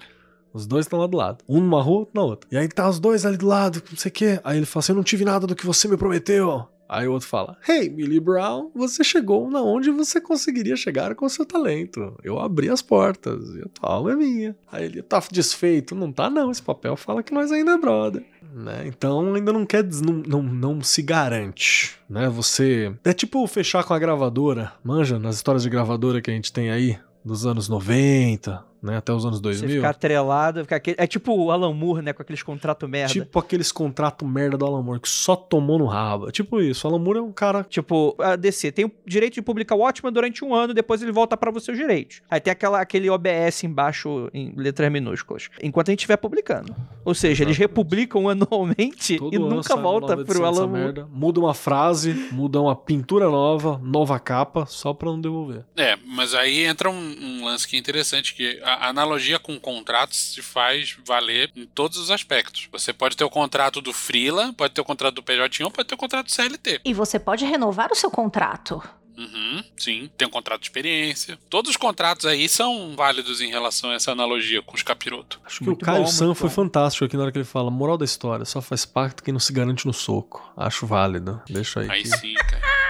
Os dois estão lá do lado. Um numa rua, outro na outra. E aí tá os dois ali do lado, não sei o quê. Aí ele fala assim: Eu não tive nada do que você me prometeu. Aí o outro fala: Hey, Millie Brown, você chegou na onde você conseguiria chegar com o seu talento. Eu abri as portas e a tua alma é minha. Aí ele tá desfeito. Não tá, não. Esse papel fala que nós ainda é brother. Né? Então ainda não quer, não, não, não se garante, né? Você. É tipo fechar com a gravadora, manja, nas histórias de gravadora que a gente tem aí, dos anos 90, né? Até os anos 2000. Você ficar atrelado, ficar aquele... é tipo o Alan Moore, né? Com aqueles contratos merda. Tipo aqueles contratos merda do Alan Moore, que só tomou no rabo. Tipo isso, o Alan Moore é um cara... Tipo, a DC tem o direito de publicar o Watchmen durante um ano, depois ele volta para você os direitos. Aí tem aquela, aquele OBS embaixo em letras minúsculas. Enquanto a gente estiver publicando. Ou seja, eles republicam anualmente Todo e nunca volta pro Alan Moore. Merda. Muda uma frase, muda uma pintura nova, nova capa, só pra não devolver. É, mas aí entra um, um lance que é interessante, que a, a analogia com contratos se faz valer em todos os aspectos. Você pode ter o contrato do Freela, pode ter o contrato do PJ ou pode ter o contrato do CLT. E você pode renovar o seu contrato. Uhum, sim, tem um contrato de experiência. Todos os contratos aí são válidos em relação a essa analogia com os capirotos. Acho que muito o Caio bom, San foi bom. fantástico aqui na hora que ele fala: moral da história, só faz pacto quem não se garante no soco. Acho válido. Deixa aí. Aí que... sim, cara.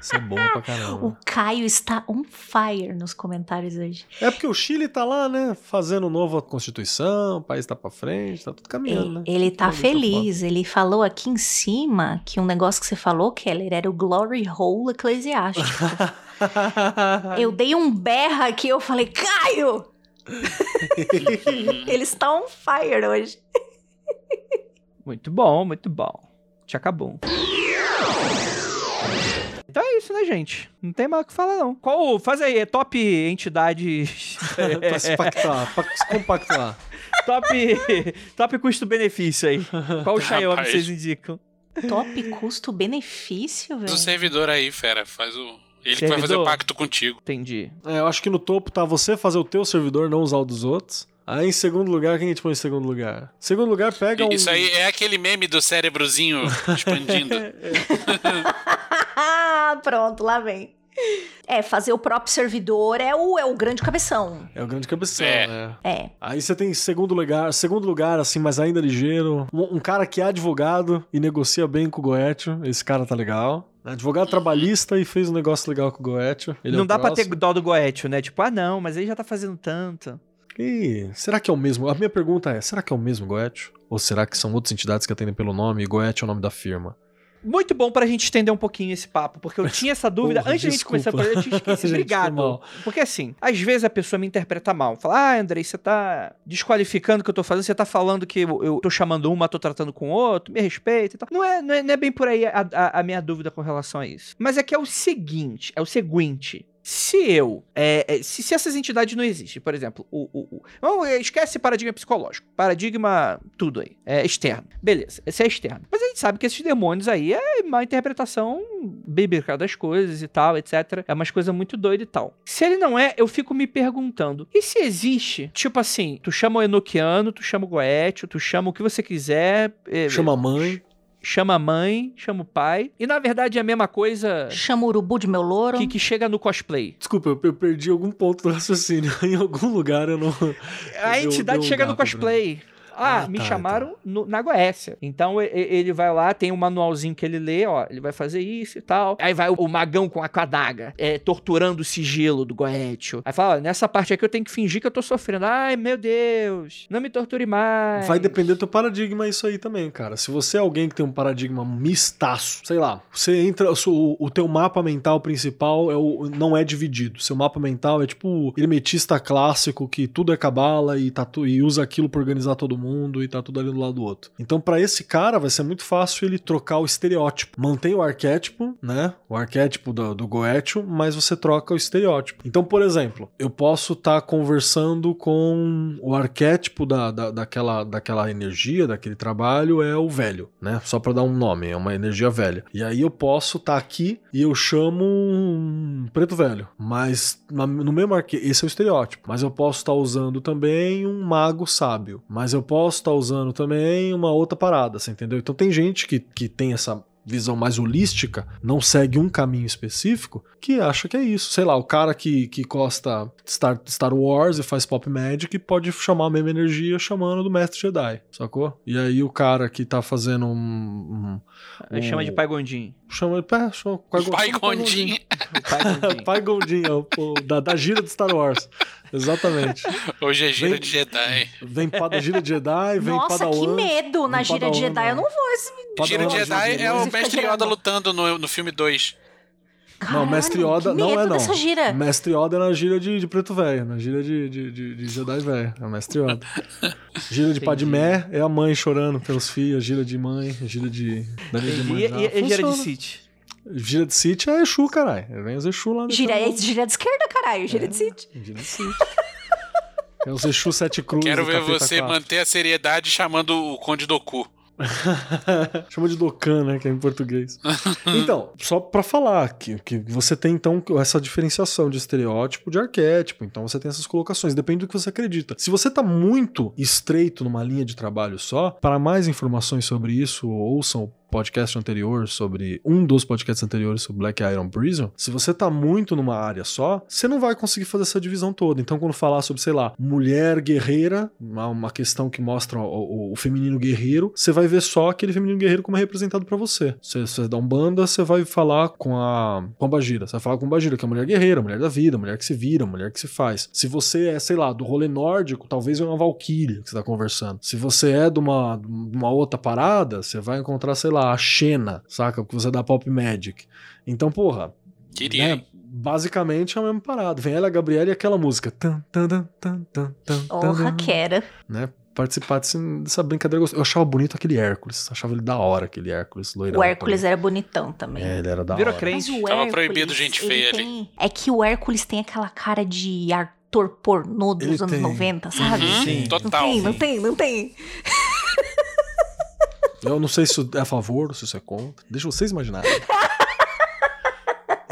Isso é bom pra caramba. O Caio está on fire nos comentários hoje. É porque o Chile tá lá, né? Fazendo nova constituição, o país tá pra frente, tá tudo caminhando, né? Ele tá feliz. Ele falou aqui em cima que um negócio que você falou, Keller, era o glory hole eclesiástico. eu dei um berra aqui, eu falei, Caio! Ele está on fire hoje. Muito bom, muito bom. Já acabou. Então é isso, né, gente? Não tem mais o que falar, não. Qual, faz aí, é top entidades. pra se pactuar, pra se compactuar. top, top custo-benefício aí. Qual o Xiaomi vocês indicam? Top custo-benefício, velho. Do servidor aí, fera. Faz o. Ele que vai fazer Servidor? o pacto contigo. Entendi. É, eu acho que no topo tá você fazer o teu servidor, não usar o dos outros. Aí em segundo lugar, quem a gente põe em segundo lugar? Segundo lugar, pega um. Isso aí é aquele meme do cérebrozinho expandindo. Pronto, lá vem. É, fazer o próprio servidor é o, é o grande cabeção. É o grande cabeção, É. né? É. Aí você tem segundo lugar, segundo lugar, assim, mas ainda ligeiro. Um, um cara que é advogado e negocia bem com o Goethe. Esse cara tá legal. Advogado trabalhista e fez um negócio legal com o Goethe. Ele é não o dá pra ter dó do Goethe, né? Tipo, ah, não, mas ele já tá fazendo tanto. Ih, será que é o mesmo? A minha pergunta é: será que é o mesmo Goethe? Ou será que são outras entidades que atendem pelo nome e Goethe é o nome da firma? Muito bom pra gente estender um pouquinho esse papo, porque eu tinha essa dúvida Porra, antes da gente desculpa. começar a fazer, eu tinha esquecido. Gente, Obrigado. Porque assim, às vezes a pessoa me interpreta mal. Fala, ah, Andrei, você tá desqualificando o que eu tô fazendo, você tá falando que eu, eu tô chamando um, mas tô tratando com o outro, me respeita e tal. Não é, não é, não é bem por aí a, a- a minha dúvida com relação a isso. Mas é que é o seguinte, é o seguinte. Se eu. é, é, se, se essas entidades não existem, por exemplo, o. o, o vamos, é, esquece paradigma psicológico. Paradigma, tudo aí. É externo. Beleza, esse é externo. Mas a gente sabe que esses demônios aí é uma interpretação bíblica das coisas e tal, etc. É umas coisas muito doidas e tal. Se ele não é, eu fico me perguntando: e se existe? Tipo assim, tu chama o Enochiano, tu chama o Goethe, tu chama o que você quiser. é, Chama a mãe. Chama a mãe, chama o pai. E na verdade é a mesma coisa Chama o urubu de meu louro. que, que chega no cosplay. Desculpa, eu, eu perdi algum ponto do raciocínio. em algum lugar eu não. A Deu- entidade deu um chega no pra cosplay. Ah, Ah, me tá, chamaram no- na Goécia. Então ele vai lá, tem um manualzinho que ele lê, ó, ele vai fazer isso e tal. Aí vai o, o magão com a, com a adaga, é, torturando o sigilo do Goethe. Aí fala, ó, nessa parte aqui eu tenho que fingir que eu tô sofrendo. Ai, meu Deus, não me torture mais. Vai depender do teu paradigma isso aí também, cara. Se você é alguém que tem um paradigma mistaço, sei lá, você entra, o, o teu mapa mental principal é o, não é dividido. Seu mapa mental é tipo o hermetista clássico que tudo é cabala e, tá, tu- e usa aquilo pra organizar todo mundo e tá tudo ali do lado do outro. Então, pra esse cara, vai ser muito fácil ele trocar o estereótipo. Mantém o arquétipo, né? O arquétipo do, do Goethe, mas você troca o estereótipo. Então, por exemplo, eu posso estar conversando com o arquétipo da, da, daquela, daquela energia, daquele trabalho, é o velho, né? Só pra dar um nome, é uma energia velha. E aí eu posso estar aqui e eu chamo um preto velho, mas no mesmo arquétipo, esse é o estereótipo. Mas eu posso estar usando também um mago sábio, mas eu posso estar usando também uma outra parada, você entendeu? Então tem gente que, que tem essa visão mais holística, não segue um caminho específico, que acha que é isso. Sei lá, o cara que, que gosta de Star, Star Wars e faz pop magic pode chamar a mesma energia chamando do Mestre Jedi, sacou? E aí o cara que tá fazendo um... um Aí um- chama de Pai Gondim. Chama, pé, chama, Pai. O Pai Gondim. Pai Gondinho, o- da, da gira de Star Wars. Exatamente. Hoje é gira Vem- de Jedi. Vem pada gira de Jedi, vem Nossa, que Padawan. medo na gira de Jedi. Eu não vou. Padawan, Gira de Jedi é o mestre. Yoda lutando no, no filme 2. Não, Mestre Caralho, Yoda que não é não. gira. Mestre Yoda é na gira de, de preto velho, na gira de, de, de, de Jedi velho. É o Mestre Yoda. Gira de. Padmé é a mãe chorando pelos filhos, gira de mãe, gira de. da linha de mãe e, e, e gira de. City. Gira de City é Exu, caralho. Vem os Exu lá no Gira, é, gira de esquerda, caralho. Gira de City. Gira de City. É os Exu Sete Cruzes. Quero ver você 4. manter a seriedade chamando o Conde Doku. Chama de Dokan, né? Que é em português. então, só pra falar que, que você tem, então, essa diferenciação de estereótipo de arquétipo. Então, você tem essas colocações. Depende do que você acredita. Se você tá muito estreito numa linha de trabalho só, para mais informações sobre isso, ouçam o podcast anterior sobre um dos podcasts anteriores sobre Black Iron Prison, se você tá muito numa área só, você não vai conseguir fazer essa divisão toda. Então, quando falar sobre, sei lá, mulher guerreira, uma, questão que mostra o, o- o feminino guerreiro, você vai ver só aquele feminino guerreiro como é representado pra você. Você, você dá um banda, você vai falar com a com a Bagira. Você vai falar com a Bagira, que é a mulher guerreira, a mulher da vida, mulher que se vira, mulher que se faz. Se você é, sei lá, do rolê nórdico, talvez é uma valquíria que você tá conversando. Se você é de uma, uma outra parada, você vai encontrar, sei lá, a Xena, saca? Porque você da Pop Magic. Então, porra, Queria. né, basicamente é a mesma parada. Vem ela, a Gabriela e aquela música. Tan, tan, tan, tan, tan, tan, Honra, tan, quera. né? participar desse- dessa brincadeira. gostosa. Eu achava bonito aquele Hércules. Achava ele da hora, aquele Hércules loirão. O Hércules era bonitão também. É, ele era da Virou hora. crente. Mas o Tava Hércules, proibido gente feia ali. tem- É que o Hércules tem aquela cara de ator pornô dos Ele anos tem. 90, sabe? Uhum, Sim. Não Total. tem, não tem, não tem. Eu não sei se isso é a favor se isso é contra. Deixa vocês imaginarem.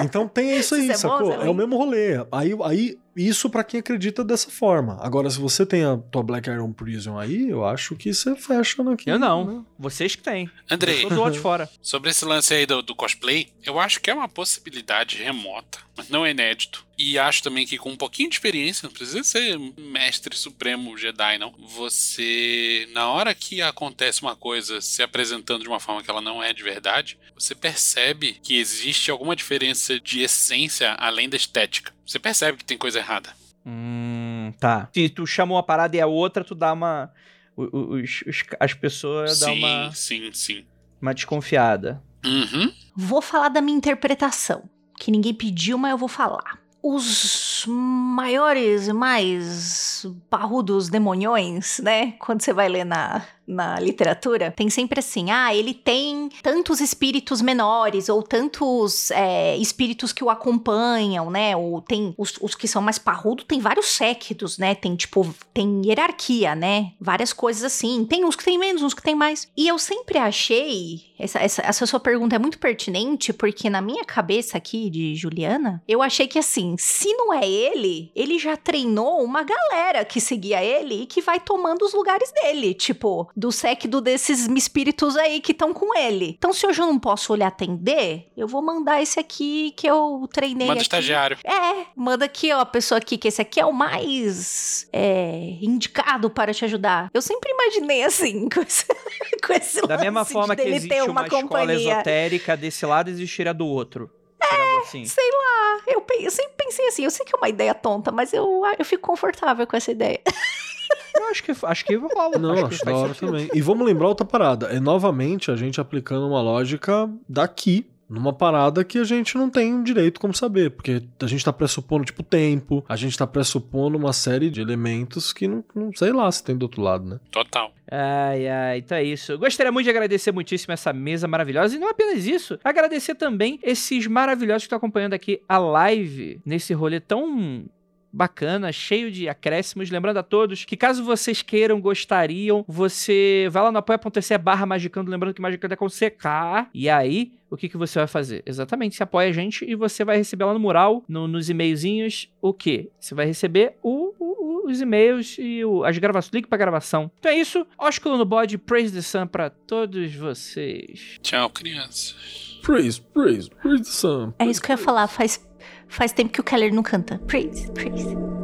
Então tem isso aí, isso é bom, sacou? se é É, o mesmo rolê. Aí, aí, isso pra quem acredita dessa forma. Agora, se você tem a tua Black Iron Prison aí, eu acho que você fecha naquilo. Eu não. né? Vocês que têm. Andrei, Eu tô de fora. sobre esse lance aí do, do cosplay, eu acho que é uma possibilidade remota, mas não é inédito. E acho também que com um pouquinho de experiência, não precisa ser mestre supremo Jedi, não. Você, na hora que acontece uma coisa se apresentando de uma forma que ela não é de verdade, você percebe que existe alguma diferença de essência além da estética. Você percebe que tem coisa errada. Hum, tá. Se tu chama uma parada e a outra, tu dá uma. Os, os- as pessoas dão uma, sim, sim. uma desconfiada. Uhum. Vou falar da minha interpretação, que ninguém pediu, mas eu vou falar. Os maiores, mais parrudos demonhões, né? Quando você vai ler na, na literatura, tem sempre assim: ah, ele tem tantos espíritos menores, ou tantos é, espíritos que o acompanham, né? Ou tem os, os que são mais parrudos, tem vários séquitos, né? Tem tipo, tem hierarquia, né? Várias coisas assim. Tem uns que tem menos, uns que tem mais. E eu sempre achei. Essa, essa, essa sua pergunta é muito pertinente, porque na minha cabeça aqui de Juliana, eu achei que assim, se não é ele, ele já treinou uma galera que seguia ele e que vai tomando os lugares dele. Tipo, do séquito desses espíritos aí que estão com ele. Então, se hoje eu não posso olhar atender, eu vou mandar esse aqui que eu treinei. Manda aqui. estagiário. É, manda aqui, ó, a pessoa aqui, que esse aqui é o mais é, indicado para te ajudar. Eu sempre imaginei assim, com esse, com esse Da mesma forma de que existe uma, uma, escola companhia. esotérica desse lado, existiria do outro. É, assim. Sei lá, eu, eu sempre pensei assim, eu sei que é uma ideia tonta, mas eu, eu fico confortável com essa ideia. Acho que, acho que rola. Não, acho acho, que da hora sentido. também. E vamos lembrar outra parada. É novamente a gente aplicando uma lógica daqui. Numa parada que a gente não tem direito como saber, porque a gente tá pressupondo, tipo, tempo, a gente tá pressupondo uma série de elementos que não, não sei lá se tem do outro lado, né? Total. Ai, ai, então é isso. Gostaria muito de agradecer muitíssimo essa mesa maravilhosa. E não apenas isso, agradecer também esses maravilhosos que estão acompanhando aqui a live nesse rolê tão bacana, cheio de acréscimos. Lembrando a todos que caso vocês queiram, gostariam, você vai lá no apoia.se barra magicando, lembrando que magicando é com CK. E aí, o que, que você vai fazer? Exatamente, você apoia a gente e você vai receber lá no mural, no- nos e-mailzinhos, o quê? Você vai receber o- o- os e-mails e o- as gravações, link pra gravação. Então é isso, ósculo no bode, praise the sun pra todos vocês. Tchau, crianças. Praise, praise, praise the sun. É isso que eu ia falar, faz, faz tempo que o Keller não canta. Praise, praise.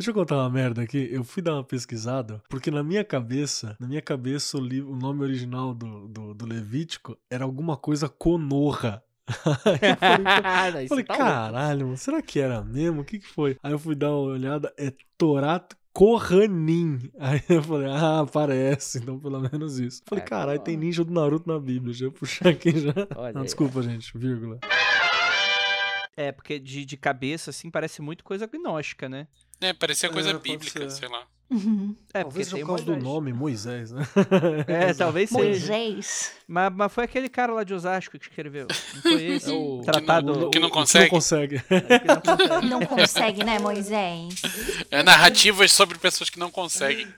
Deixa eu contar uma merda aqui. Eu fui dar uma pesquisada, porque na minha cabeça, na minha cabeça, o, li- o nome original do, do, do Levítico era alguma coisa conorra. Aí eu falei, Eu falei, tá caralho, mano, será que era mesmo? O que que foi? Aí eu fui dar uma olhada, é Torat Kohanim. Aí eu falei, ah, parece, então pelo menos isso. Falei, É, caralho, tem ninja do Naruto na Bíblia, deixa eu puxar aqui já. Olha Não, aí. desculpa, gente, vírgula. É, porque de, de cabeça, assim, parece muito coisa gnóstica, né? É, parecia coisa É, bíblica, ser. sei lá. Uhum. É, Talvez porque por causa do nome, Moisés, né? É, talvez seja. Moisés. Mas, mas foi aquele cara lá de Osasco que escreveu. Não foi esse? É o- Tratado. que não- O- que não consegue? não consegue. Não consegue, né, Moisés? É narrativas sobre pessoas que não conseguem.